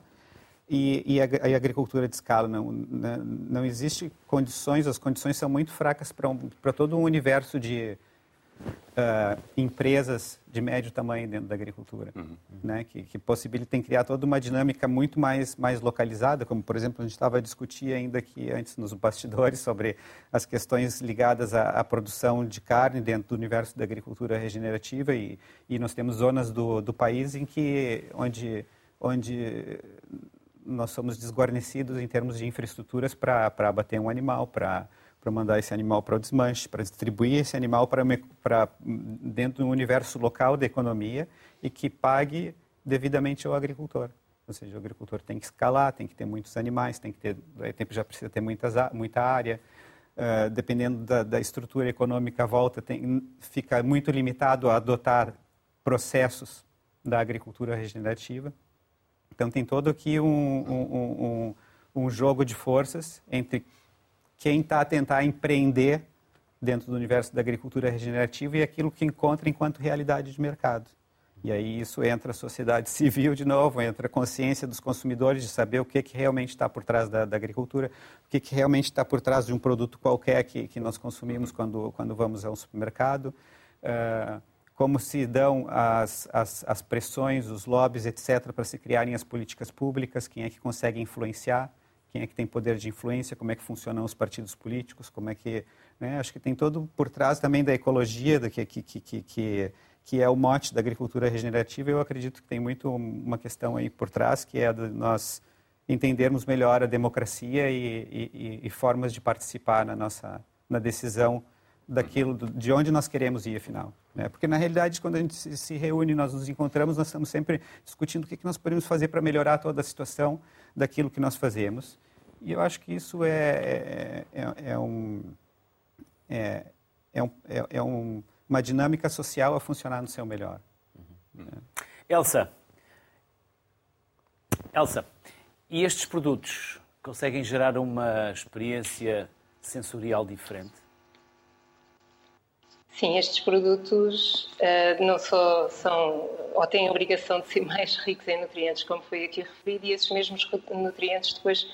e, e, a, a, agricultura de escala. Não, não, não existe condições, as condições são muito fracas para um, todo um universo de, uh, empresas de médio tamanho dentro da agricultura, uhum. né? que, que possibilitem criar toda uma dinâmica muito mais, mais localizada, como, por exemplo, a gente estava a discutir ainda aqui antes nos bastidores sobre as questões ligadas à, à, produção de carne dentro do universo da agricultura regenerativa e, e nós temos zonas do, do país em que, onde, onde nós somos desguarnecidos em termos de infraestruturas para abater um animal, para para mandar esse animal para o desmanche, para distribuir esse animal para, para dentro do universo local da economia e que pague devidamente ao agricultor. Ou seja, o agricultor tem que escalar, tem que ter muitos animais, tem que ter, já precisa ter muitas, muita área. Uh, dependendo da, da, estrutura econômica à volta, tem, fica muito limitado a adotar processos da agricultura regenerativa. Então, tem todo aqui um, um, um, um jogo de forças entre quem está a tentar empreender dentro do universo da agricultura regenerativa e aquilo que encontra enquanto realidade de mercado. E aí isso entra a sociedade civil de novo, entra a consciência dos consumidores de saber o que, que realmente está por trás da, da agricultura, o que, que realmente está por trás de um produto qualquer que, que nós consumimos quando, quando vamos ao supermercado, uh, como se dão as, as, as pressões, os lobbies, etc., para se criarem as políticas públicas, quem é que consegue influenciar, quem é que tem poder de influência, como é que funcionam os partidos políticos, como é que... Né, acho que tem todo por trás também da ecologia, da que, que, que, que que é o mote da agricultura regenerativa, eu acredito que tem muito uma questão aí por trás, que é de nós entendermos melhor a democracia e, e, e formas de participar na nossa na decisão daquilo de onde nós queremos ir, afinal. Né? Porque, na realidade, quando a gente se reúne, nós nos encontramos, nós estamos sempre discutindo o que nós podemos fazer para melhorar toda a situação daquilo que nós fazemos. E eu acho que isso é, é, é, é um... É, é um, é, é um uma dinâmica social a funcionar no seu melhor. Uhum. Elsa, Elsa, e estes produtos conseguem gerar uma experiência sensorial diferente? Sim, estes produtos uh, não só são ou têm a obrigação de ser mais ricos em nutrientes, como foi aqui referido, e esses mesmos nutrientes depois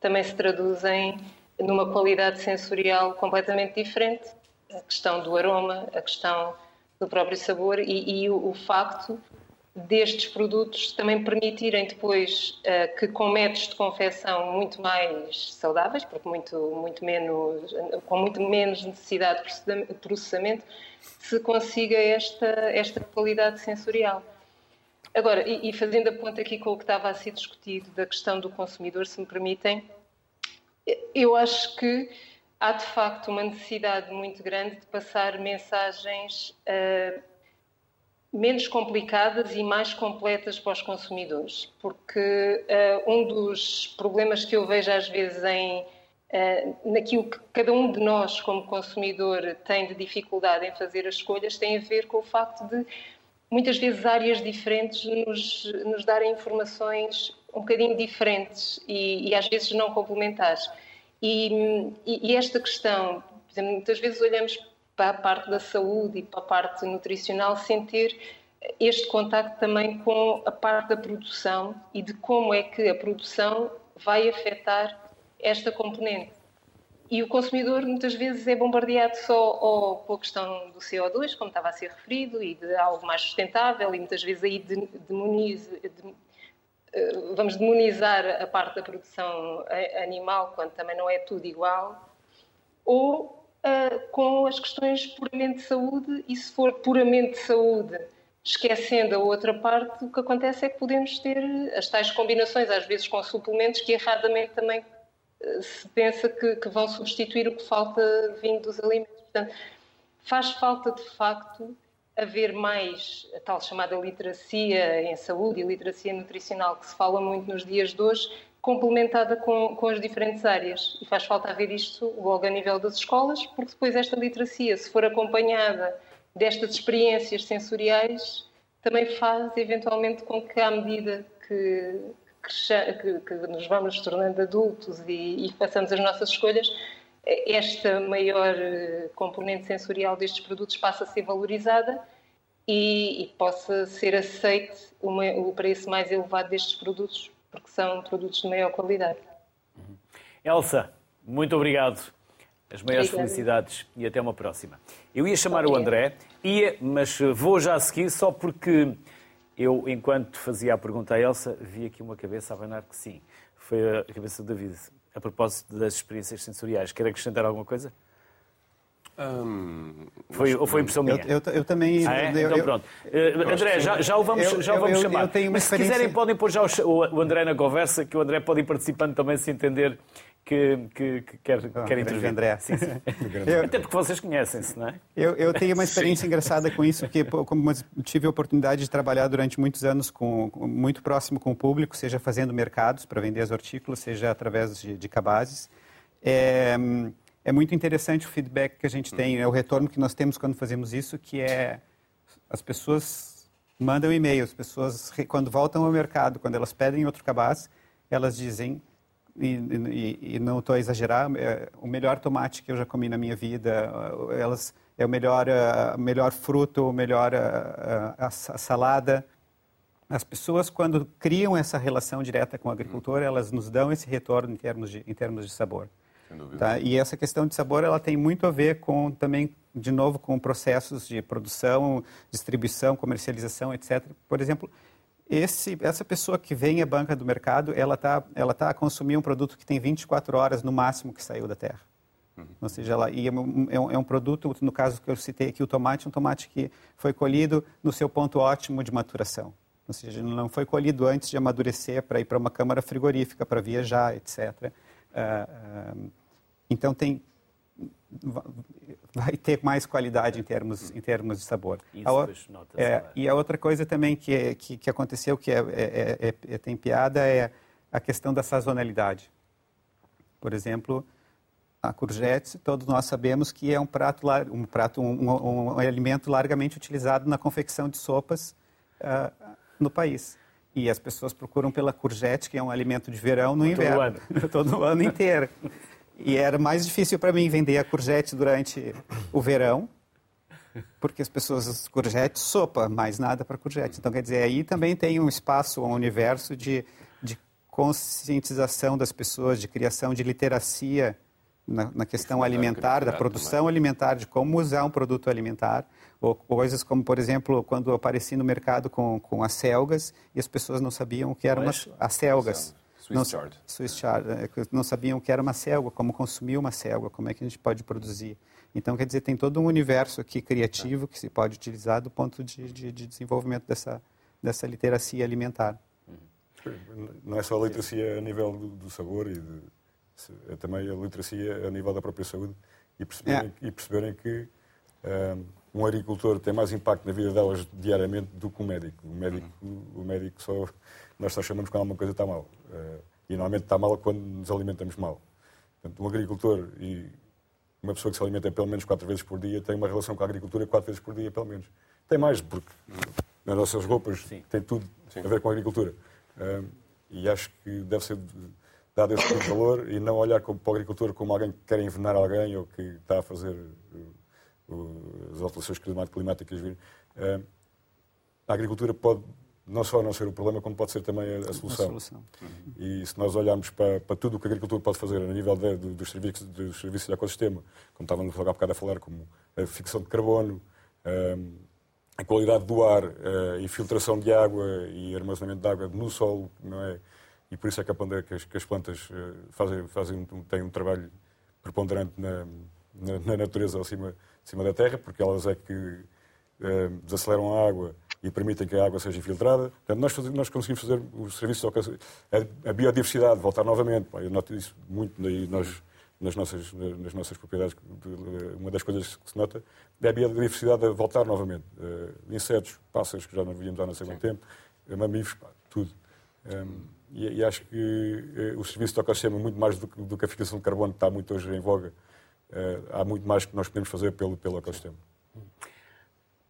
também se traduzem numa qualidade sensorial completamente diferente. A questão do aroma, a questão do próprio sabor e, e o, o, facto destes produtos também permitirem depois uh, que com métodos de confecção muito mais saudáveis, porque muito, muito menos, com muito menos necessidade de processamento, se consiga esta, esta qualidade sensorial. Agora, e, e fazendo a ponta aqui com o que estava a ser discutido da questão do consumidor, se me permitem, eu acho que há de facto uma necessidade muito grande de passar mensagens uh, menos complicadas e mais completas para os consumidores, porque uh, um dos problemas que eu vejo às vezes em uh, naquilo que cada um de nós como consumidor tem de dificuldade em fazer as escolhas tem a ver com o facto de muitas vezes áreas diferentes nos, nos darem informações um bocadinho diferentes e, e às vezes não complementares. E, e, esta questão, exemplo, muitas vezes olhamos para a parte da saúde e para a parte nutricional sem ter este contacto também com a parte da produção e de como é que a produção vai afetar esta componente. E o consumidor muitas vezes é bombardeado só ou a questão do CO2, como estava a ser referido, e de algo mais sustentável, e muitas vezes aí demoniza, eh, vamos demonizar a parte da produção animal, quando também não é tudo igual, ou uh, com as questões puramente de saúde, e se for puramente de saúde, esquecendo a outra parte, o que acontece é que podemos ter as tais combinações, às vezes com suplementos, que erradamente também uh, se pensa que, que, vão substituir o que falta vindo dos alimentos. Portanto, faz falta de facto haver mais a tal chamada literacia em saúde e literacia nutricional que se fala muito nos dias de hoje, complementada com, com as diferentes áreas. E faz falta haver isto logo a nível das escolas, porque depois esta literacia, se for acompanhada destas experiências sensoriais, também faz eventualmente com que, à medida que, que, que nos vamos tornando adultos e, e façamos as nossas escolhas, esta maior eh, componente sensorial destes produtos passa a ser valorizada e, e possa ser aceite o preço mais elevado destes produtos, porque são produtos de maior qualidade. Elsa, muito obrigado. As maiores Obrigada. felicidades e até uma próxima. Eu ia chamar o André, ia, mas vou já a seguir só porque eu, enquanto fazia a pergunta à Elsa, vi aqui uma cabeça a abanar que sim. Foi a cabeça do David a propósito das experiências sensoriais. Quer acrescentar alguma coisa? Hum, foi, ou foi impressão minha? Eu, eu, eu também. Ah, é? eu, então pronto. Uh, André, já, já o vamos, já o vamos chamar. Mas se quiserem, podem pôr já o, o, André na conversa, que o André pode ir participando também se entender que, que, que quer, oh, quer intervir. André. Sim, sim. eu, Até porque vocês conhecem-se, não é? Eu, eu tenho uma experiência engraçada com isso, porque como tive a oportunidade de trabalhar durante muitos anos com, muito próximo com o público, seja fazendo mercados para vender as hortícolas, seja através de, de cabazes. É, é muito interessante o feedback que a gente tem, é o retorno que nós temos quando fazemos isso, que é as pessoas mandam e-mail, as pessoas quando voltam ao mercado, quando elas pedem outro cabaz, elas dizem e, e, e não estou a exagerar, é o melhor tomate que eu já comi na minha vida. Elas é o melhor, melhor fruto, o melhor uh, a, a salada. As pessoas, quando criam essa relação direta com o agricultor, elas nos dão esse retorno em termos de, em termos de sabor. Tá? E essa questão de sabor, ela tem muito a ver com também, de novo, com processos de produção, distribuição, comercialização, etc. Por exemplo, esse, essa pessoa que vem à banca do mercado, ela está ela tá a consumir um produto que tem 24 horas no máximo que saiu da terra. Uhum. Ou seja, ela, e é, um, é um produto, no caso que eu citei aqui, o tomate, um tomate que foi colhido no seu ponto ótimo de maturação. Ou seja, não foi colhido antes de amadurecer para ir para uma câmara frigorífica, para viajar, etc. Uh, uh, então tem vai ter mais qualidade em termos em termos de sabor. Isso a, é, e a outra coisa também que que, que aconteceu que é, é, é, é, tem piada é a questão da sazonalidade. Por exemplo, a courgette, todos nós sabemos que é um prato um prato um, um, um alimento largamente utilizado na confecção de sopas uh, no país. E as pessoas procuram pela courgette, que é um alimento de verão, no inverno. Todo ano. Todo o ano inteiro. E era mais difícil para mim vender a courgette durante o verão, porque as pessoas, courgette, sopa, mais nada para courgette. Então, quer dizer, aí também tem um espaço, um universo de, de conscientização das pessoas, de criação de literacia na, na questão alimentar, da produção também. alimentar, de como usar um produto alimentar. Ou coisas como, por exemplo, quando eu apareci no mercado com, com as selgas e as pessoas não sabiam o que eram as, as selgas. Swiss não, chard. Swiss chard. É, não sabiam o que era uma selga, como consumir uma selga, como é que a gente pode produzir. Então, quer dizer, tem todo um universo aqui criativo que se pode utilizar do ponto de, de, de desenvolvimento dessa, dessa literacia alimentar. Não é só a literacia a nível do, do sabor, e de, é também a literacia a nível da própria saúde e perceberem, é. e perceberem que um, um, agricultor tem mais impacto na vida delas diariamente do que um médico. O médico, o médico só nós só chamamos quando alguma coisa está mal. Eh, e normalmente está mal quando nos alimentamos mal. Portanto, um agricultor e uma pessoa que se alimenta pelo menos quatro vezes por dia tem uma relação com a agricultura quatro vezes por dia, pelo menos. Tem mais, porque nas nossas roupas Sim. tem tudo Sim. a ver com a agricultura. Eh, e acho que deve ser dado esse tipo valor e não olhar para o agricultor como alguém que quer envenenar alguém ou que está a fazer eh, as alterações climáticas vir. A agricultura pode não só não ser o problema, como pode ser também a, a solução. A solução. E se nós olharmos para, para, tudo o que a agricultura pode fazer a nível de, de, dos, serviços, dos serviços de ecossistema, como estávamos há bocado a falar, como a fixação de carbono, um, a qualidade do ar, a infiltração de água e armazenamento de água no solo, não é? E por isso é que, a, que, as, que as, plantas eh, fazem, fazem, têm um trabalho preponderante na, na, na natureza acima, acima da terra, porque elas é que uh, desaceleram a água e permitem que a água seja infiltrada. Portanto, nós, nós conseguimos fazer os serviços a, a biodiversidade voltar novamente. Eu noto isso muito daí nós nas nossas, nas nossas propriedades, uma das coisas que se nota é a biodiversidade a voltar novamente. Uh, insetos, pássaros, que já não víamos há não sei quanto tempo, mamíferos, pá, tudo. Um, e, acho que o serviço de ecossistema, muito mais do que, do que, a fixação de carbono, que está muito hoje em voga, há muito mais que nós podemos fazer pelo, pelo ecossistema.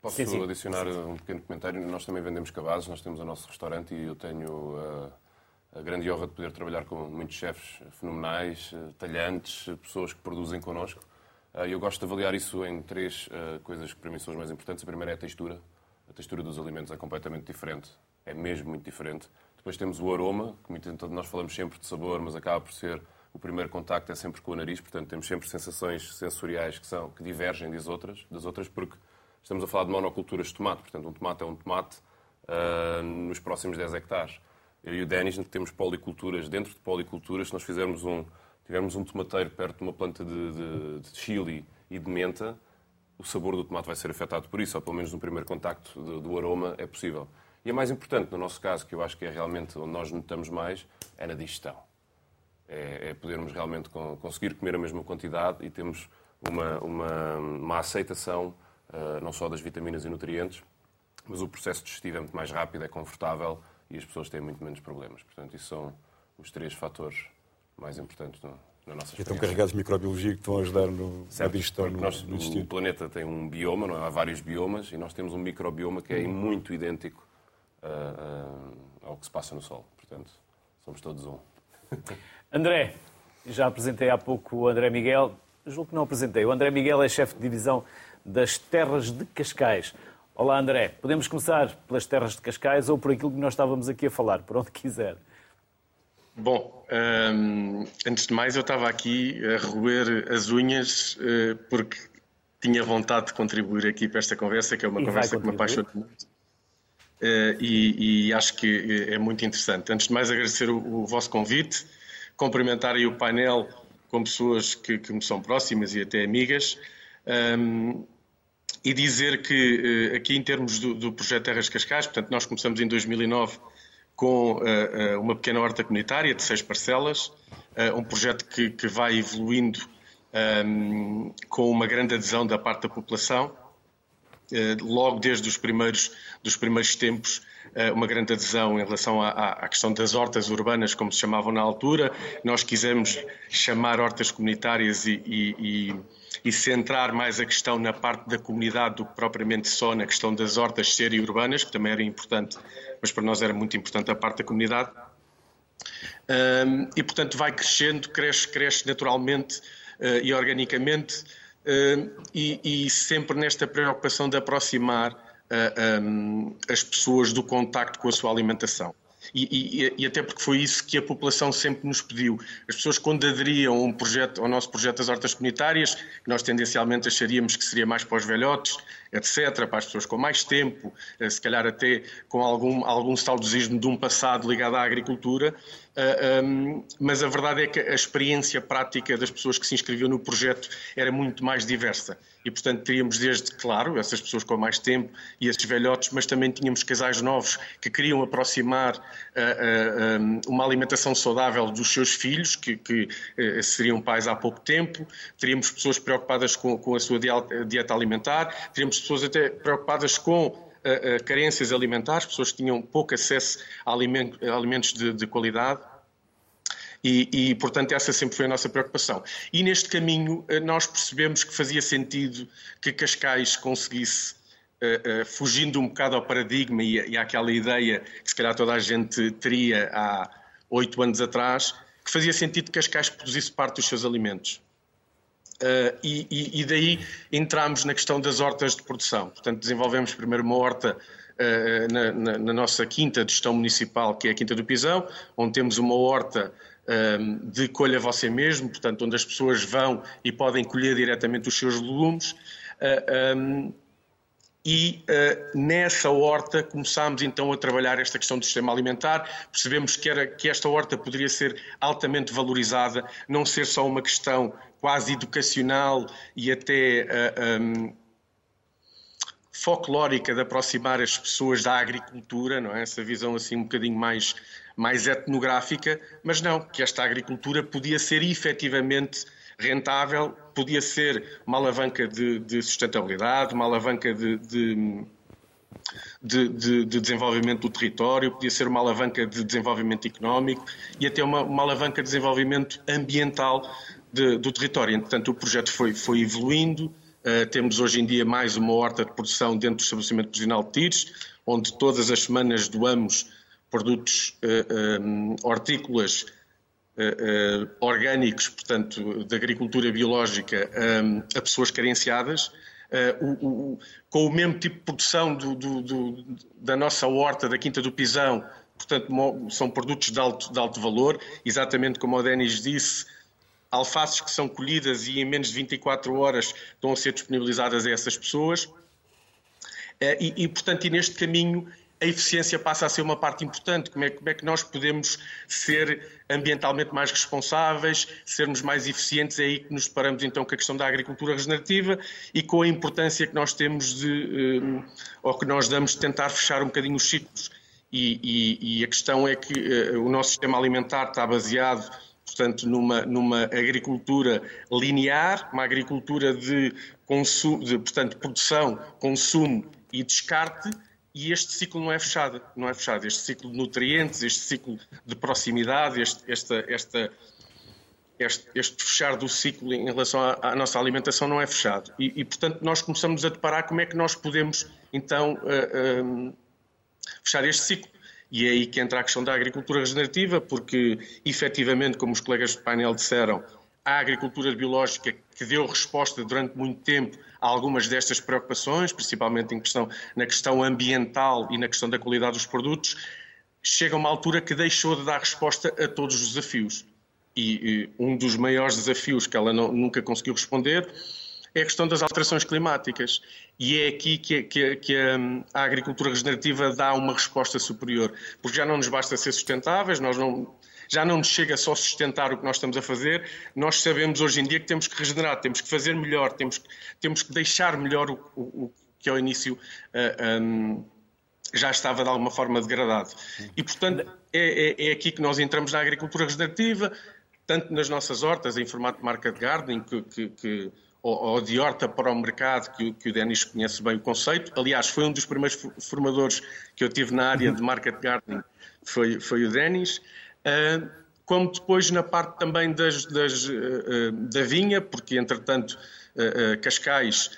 Posso sim, sim. adicionar um pequeno comentário? Nós também vendemos cabazes, nós temos o nosso restaurante e eu tenho uh, a grande honra de poder trabalhar com muitos chefes fenomenais, uh, talhantes, pessoas que produzem connosco. Eu gosto de avaliar isso em três coisas que para mim são as mais importantes. A primeira é a textura. A textura dos alimentos é completamente diferente, é mesmo muito diferente. Depois temos o aroma, que nós falamos sempre de sabor, mas acaba por ser o primeiro contacto é sempre com o nariz, portanto temos sempre sensações sensoriais que são que divergem das outras, das outras porque Estamos a falar de monoculturas de tomate, portanto, um tomate é um tomate uh, nos próximos 10 hectares. Eu e o Denis temos policulturas. Dentro de policulturas, se nós fizermos um, tivermos um tomateiro perto de uma planta de, de, de chili e de menta, o sabor do tomate vai ser afetado por isso, ou pelo menos no primeiro contacto do, do aroma é possível. E a mais importante, no nosso caso, que eu acho que é realmente onde nós notamos mais, é na digestão. É, é podermos realmente conseguir comer a mesma quantidade e temos uma, uma, uma aceitação não só das vitaminas e nutrientes, mas o processo digestivo é muito mais rápido, é confortável e as pessoas têm muito menos problemas. Portanto, isso são os três fatores mais importantes no, na nossa Estão carregados de microbiologia que estão a ajudar no, certo, na digestão. No, nós, no o planeta tem um bioma, não é? há vários biomas, e nós temos um microbioma que é muito idêntico uh, uh, ao que se passa no Sol. Portanto, somos todos um. André, já apresentei há pouco o André Miguel. Julgo que não apresentei. O André Miguel é chefe de divisão das terras de Cascais. Olá André, podemos começar pelas terras de Cascais ou por aquilo que nós estávamos aqui a falar, por onde quiser. Bom, um, antes de mais eu estava aqui a roer as unhas uh, porque tinha vontade de contribuir aqui para esta conversa, que é uma e conversa que me apaixona muito. Uh, e, e, acho que é muito interessante. Antes de mais, agradecer o, o vosso convite, cumprimentar aí o painel com pessoas que, que me são próximas e até amigas, um, e dizer que uh, aqui em termos do, do, projeto Terras Cascais, portanto, nós começamos em 2009 com uh, uma pequena horta comunitária de seis parcelas, um projeto que, que vai evoluindo um, com uma grande adesão da parte da população. Uh, logo desde os primeiros, dos primeiros tempos, uh, uma grande adesão em relação à, à, questão das hortas urbanas, como se chamavam na altura. Nós quisemos chamar hortas comunitárias e, e, e, e centrar mais a questão na parte da comunidade do que propriamente só na questão das hortas serem urbanas, que também era importante, mas para nós era muito importante a parte da comunidade. Um, e, portanto, vai crescendo, cresce, cresce naturalmente uh, e organicamente, uh, e, e, sempre nesta preocupação de aproximar uh, eh, um, as pessoas do contacto com a sua alimentação. E, e, e, até porque foi isso que a população sempre nos pediu. As pessoas, quando aderiam um projeto, ao nosso projeto das hortas comunitárias, que nós tendencialmente acharíamos que seria mais para os velhotes, etc., para as pessoas com mais tempo, se calhar até com algum, algum saudosismo de um passado ligado à agricultura, ah, um, mas a verdade é que a experiência prática das pessoas que se inscreviam no projeto era muito mais diversa. E, portanto, teríamos desde, claro, essas pessoas com mais tempo e esses velhotes, mas também tínhamos casais novos que queriam aproximar uh, um, uma alimentação saudável dos seus filhos, que, que seriam pais há pouco tempo. Teríamos pessoas preocupadas com, com a sua dieta alimentar. Teríamos pessoas até preocupadas com uh, carências alimentares, pessoas que tinham pouco acesso a, alimentos de, de qualidade. E, e, portanto, essa sempre foi a nossa preocupação. E neste caminho, nós percebemos que fazia sentido que Cascais conseguisse, uh, uh, fugindo um bocado ao paradigma e, e àquela ideia que se calhar toda a gente teria há oito anos atrás, que fazia sentido que Cascais produzisse parte dos seus alimentos. Uh, e, e, daí entramos na questão das hortas de produção. Portanto, desenvolvemos primeiro uma horta uh, na, na, na, nossa quinta de gestão municipal, que é a Quinta do Pisão, onde temos uma horta um, de colha você mesmo, portanto, onde as pessoas vão e podem colher diretamente os seus legumes. Uh, um, e uh, nessa horta começámos então a trabalhar esta questão do sistema alimentar. Percebemos que, era, que esta horta poderia ser altamente valorizada, não ser só uma questão quase educacional e até uh, eh, um, folclórica de aproximar as pessoas da agricultura, não é? Essa visão assim um bocadinho mais, mais etnográfica, mas não, que esta agricultura podia ser efetivamente rentável, podia ser uma alavanca de, de sustentabilidade, uma alavanca de, de de, de, de, desenvolvimento do território, podia ser uma alavanca de desenvolvimento económico e até uma, uma alavanca de desenvolvimento ambiental de, do território. Entretanto, o projeto foi, foi evoluindo. Uh, temos hoje em dia mais uma horta de produção dentro do estabelecimento provisional de Tires, onde todas as semanas doamos produtos uh, um, hortícolas uh, orgânicos, portanto, de agricultura biológica, um, a pessoas carenciadas. O, o, com o mesmo tipo de produção do, do, do, da nossa horta da Quinta do Pisão, portanto, são produtos de alto, de alto valor, exatamente como o Denis disse, alfaces que são colhidas e em menos de 24 horas estão a ser disponibilizadas a essas pessoas. Eh, e, e, portanto, e neste caminho a eficiência passa a ser uma parte importante. Como é, como é, que nós podemos ser ambientalmente mais responsáveis, sermos mais eficientes? É aí que nos deparamos então com a questão da agricultura regenerativa e com a importância que nós temos de, eh, ou que nós damos de tentar fechar um bocadinho os ciclos. E, e, e a questão é que uh, o nosso sistema alimentar está baseado portanto, numa, numa agricultura linear, uma agricultura de, consumo, de portanto, produção, consumo e descarte, e este ciclo não é fechado, não é fechado. Este ciclo de nutrientes, este ciclo de proximidade, este, esta, esta, este, este, fechar do ciclo em relação à, à nossa alimentação não é fechado. E, e, portanto, nós começamos a deparar como é que nós podemos, então, uh, uh, fechar este ciclo. E é aí que entra a questão da agricultura regenerativa, porque efetivamente, como os colegas do painel disseram, à agricultura biológica que deu resposta durante muito tempo a algumas destas preocupações, principalmente questão, na questão ambiental e na questão da qualidade dos produtos, chega a uma altura que deixou de dar resposta a todos os desafios. E, e um dos maiores desafios que ela não, nunca conseguiu responder é a questão das alterações climáticas. E é aqui que, que, que a, a, agricultura regenerativa dá uma resposta superior. Porque já não nos basta ser sustentáveis, nós não, já não nos chega só sustentar o que nós estamos a fazer, nós sabemos hoje em dia que temos que regenerar, temos que fazer melhor, temos, temos que deixar melhor o, o, o que ao início. Uh, um, já estava de alguma forma degradado. E, portanto, é, é, é, aqui que nós entramos na agricultura regenerativa, tanto nas nossas hortas, em formato de marca de gardening, que, que, que ou, de horta para o mercado, que, que o Denis conhece bem o conceito. Aliás, foi um dos primeiros formadores que eu tive na área de market gardening, foi, foi o Denis. Uh, como depois na parte também das, das, uh, da vinha, porque entretanto Cascais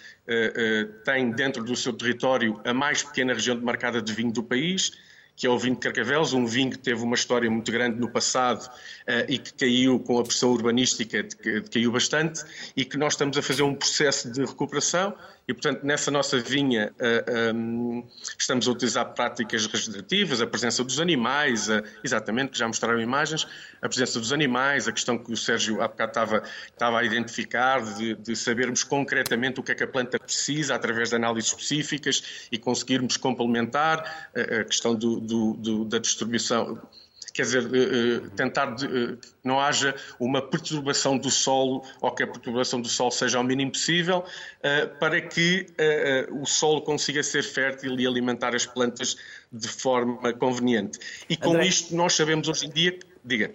tem dentro do seu território a mais pequena região demarcada de vinho do país que é o vinho de Carcavelos, um vinho que teve uma história muito grande no passado uh, e que caiu com a pressão urbanística, de, de, caiu bastante, e que nós estamos a fazer um processo de recuperação e, portanto, nessa nossa vinha uh, eh, um, ehm, estamos a utilizar práticas regenerativas, a presença dos animais, uh, exatamente, que já mostraram imagens, a presença dos animais, a questão que o Sérgio há bocado estava, estava a identificar, de, de sabermos concretamente o que é que a planta precisa através de análises específicas e conseguirmos complementar uh, a questão do, do, do, da distribuição quer dizer, eh, eh, tentar que eh, não haja uma perturbação do solo ou que a perturbação do solo seja ao mínimo possível para que o solo consiga ser fértil e alimentar as plantas de forma conveniente. E com André... isto nós sabemos hoje em dia, diga.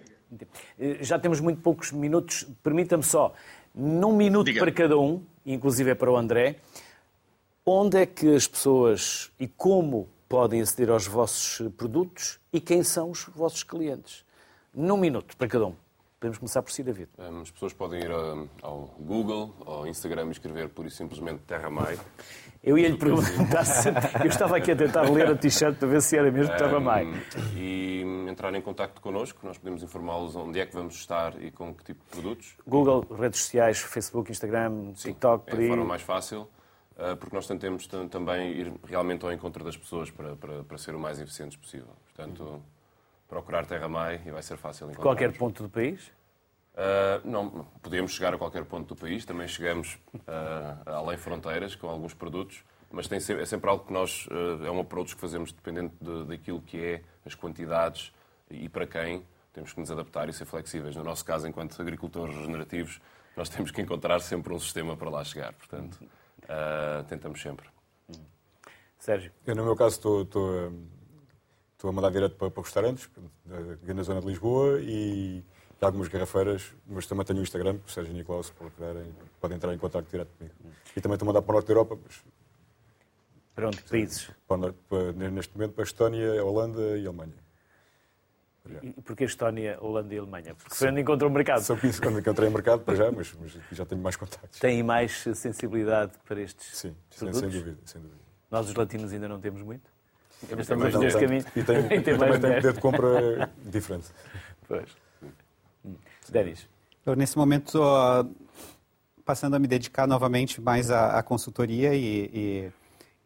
Já temos muito poucos minutos, permita-me só, num minuto diga. para cada um, inclusive é para o André, onde é que as pessoas e como podem aceder aos vossos produtos e quem são os vossos clientes. Num minuto para cada um. Podemos começar por si, David. As pessoas podem ir ao Google, ao Instagram e escrever pura e simplesmente Terra Mai. Eu ia lhe perguntar se. Eu estava aqui a tentar ler a t-shirt para ver se era mesmo Terra Mai. E entrar em contato connosco, nós podemos informá-los onde é que vamos estar e com que tipo de produtos. Google, redes sociais, Facebook, Instagram, Sim, TikTok, é a forma mais fácil. Ah, porque nós tentamos também ir realmente ao encontro das pessoas para, para, para ser o mais eficientes possível. Portanto, procurar Terra Mai e vai ser fácil encontrar. Qualquer ponto do país? Uh, não, podemos chegar a qualquer ponto do país, também chegamos uh, além fronteiras com alguns produtos, mas tem sempre, é sempre algo que nós, uh, é um approach que fazemos dependente de, daquilo que é, as quantidades e para quem, temos que nos adaptar e ser flexíveis. No nosso caso, enquanto agricultores regenerativos, nós temos que encontrar sempre um sistema para lá chegar. Portanto, Uh, tentamos sempre. Sérgio? Eu, no meu caso, estou, estou, estou a mandar direto para, para restaurantes, na zona de Lisboa, e algumas garrafeiras, mas também tenho o Instagram, o Sérgio Nicolau, se procurarem, podem entrar em contato direto comigo. E também estou a mandar para o Norte da Europa, mas... Para onde? Países? Para, para, neste momento para a Estónia, a Holanda e a Alemanha. E porquê Estónia, Holanda e Alemanha? Porque foi onde encontrou o mercado. Só isso quando encontrei o mercado, para já, mas, mas já tenho mais contactos. Têm mais sensibilidade para estes Sim, produtos? sem dúvida, sem dúvida. Nós, os latinos, ainda não temos muito? Estamos também neste caminho. E tem, tem também tem poder de compra diferente. Pois. Denis? Eu, nesse momento, estou passando a me dedicar novamente mais à, à consultoria e,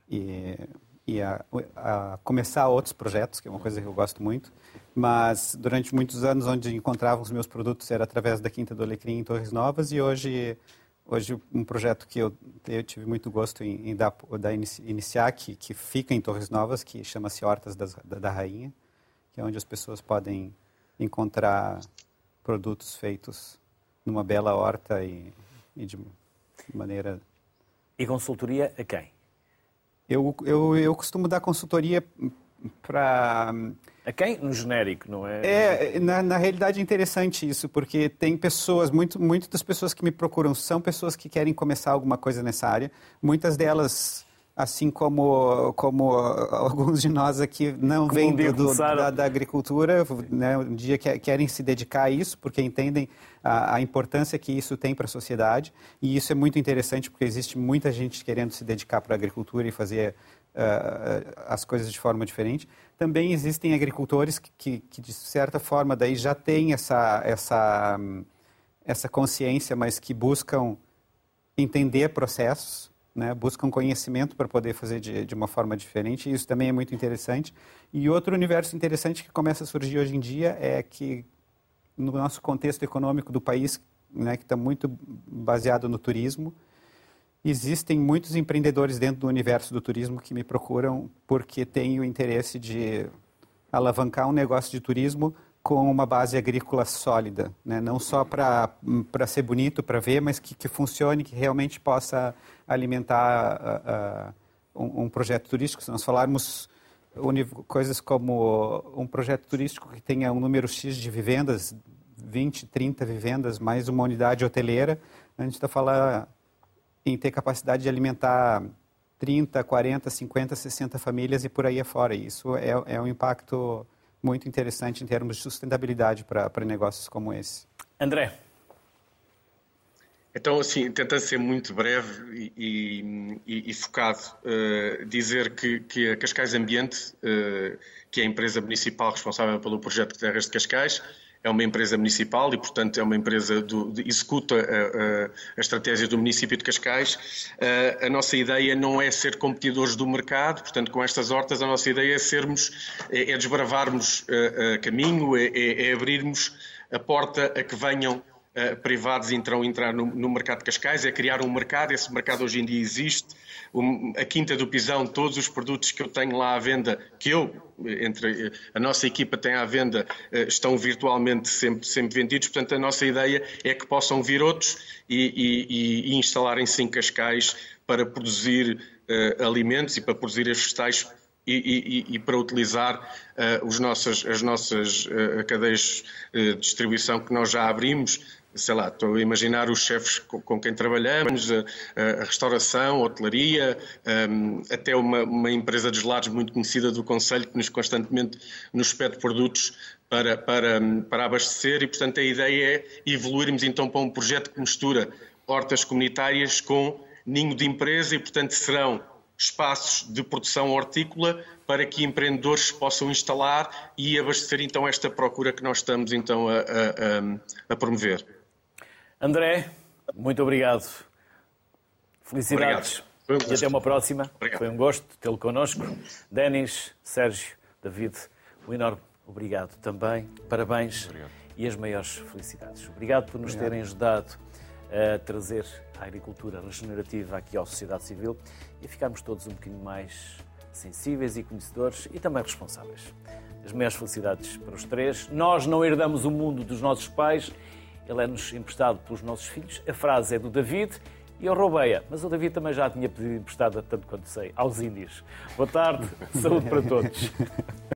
e, e, e a, a começar outros projetos, que é uma coisa que eu gosto muito. Mas durante muitos anos onde encontrava os meus produtos era através da Quinta do Alecrim em Torres Novas e hoje hoje um projeto que eu, eu tive muito gosto em, em dar, iniciar que, que fica em Torres Novas que chama-se Hortas das, da, da, Rainha que é onde as pessoas podem encontrar produtos feitos numa bela horta e, e de maneira e consultoria a quem eu, eu, eu costumo dar consultoria para a quem? No genérico, não é? É, na, na realidade é interessante isso, porque tem pessoas, muito, muito das pessoas que me procuram são pessoas que querem começar alguma coisa nessa área. Muitas delas, assim como, como alguns de nós aqui não vêm um do, da, da, agricultura, né, um dia querem se dedicar a isso, porque entendem a, a importância que isso tem para a sociedade. E isso é muito interessante, porque existe muita gente querendo se dedicar para a agricultura e fazer uh, as coisas de forma diferente. Também existem agricultores que, que, que, de certa forma, daí já têm essa, essa, essa consciência, mas que buscam entender processos, né? buscam conhecimento para poder fazer de, de uma forma diferente. E isso também é muito interessante. E outro universo interessante que começa a surgir hoje em dia é que no nosso contexto econômico do país, né, que está muito baseado no turismo, existem muitos empreendedores dentro do universo do turismo que me procuram porque têm o interesse de alavancar um negócio de turismo com uma base agrícola sólida, né? não só para ser bonito, para ver, mas que, que funcione, que realmente possa alimentar uh, uh, um, um, projeto turístico. Se nós falarmos coisas como um projeto turístico que tenha um número X de vivendas, 20, 30 vivendas, mais uma unidade hoteleira, a gente está falando em ter capacidade de alimentar 30, 40, 50, 60 famílias e por aí afora. Isso é, é um impacto muito interessante em termos de sustentabilidade para, para negócios como esse. André. Então, assim, tentando ser muito breve e, e, e focado, uh, dizer que, que, a Cascais Ambiente, uh, que é a empresa municipal responsável pelo projeto de terras de Cascais, é uma empresa municipal e, portanto, é uma empresa de, executa a, a, a, estratégia do município de Cascais. A, a, nossa ideia não é ser competidores do mercado, portanto, com estas hortas, a nossa ideia é sermos, é, é desbravarmos caminho, é, é, é abrirmos a porta a que venham uh, privados entram entrar no, no, mercado de Cascais, é criar um mercado, esse mercado hoje em dia existe. A Quinta do Pisão, todos os produtos que eu tenho lá à venda, que eu, entre a nossa equipa tem à venda, estão virtualmente sempre, sempre vendidos. Portanto, a nossa ideia é que possam vir outros e, e, e instalarem-se em Cascais para produzir uh, alimentos e para produzir estes vegetais e, e, e, para utilizar uh, os nossos, as nossas uh, cadeias uh, de distribuição que nós já abrimos, sei lá, estou a imaginar os chefes com, quem trabalhamos, a, a, restauração, a hotelaria, um, até uma, uma, empresa de gelados muito conhecida do Conselho que nos constantemente nos pede produtos para, para, para abastecer e, portanto, a ideia é evoluirmos então para um projeto que mistura hortas comunitárias com ninho de empresa e, portanto, serão espaços de produção hortícola para que empreendedores possam instalar e abastecer então esta procura que nós estamos então a, a, a promover. André, muito obrigado. Felicidades obrigado. Um e até uma próxima. Obrigado. Foi um gosto tê-lo connosco. Denis, Sérgio, David, um enorme obrigado também. Parabéns obrigado. e as maiores felicidades. Obrigado por nos obrigado. terem ajudado a trazer a agricultura regenerativa aqui à sociedade civil e ficarmos todos um bocadinho mais sensíveis e conhecedores e também responsáveis. As maiores felicidades para os três. Nós não herdamos o mundo dos nossos pais ele é-nos emprestado pelos nossos filhos. A frase é do David e eu roubei-a. Mas o David também já tinha pedido emprestada, tanto quanto sei, aos índios. Boa tarde, saúde para todos.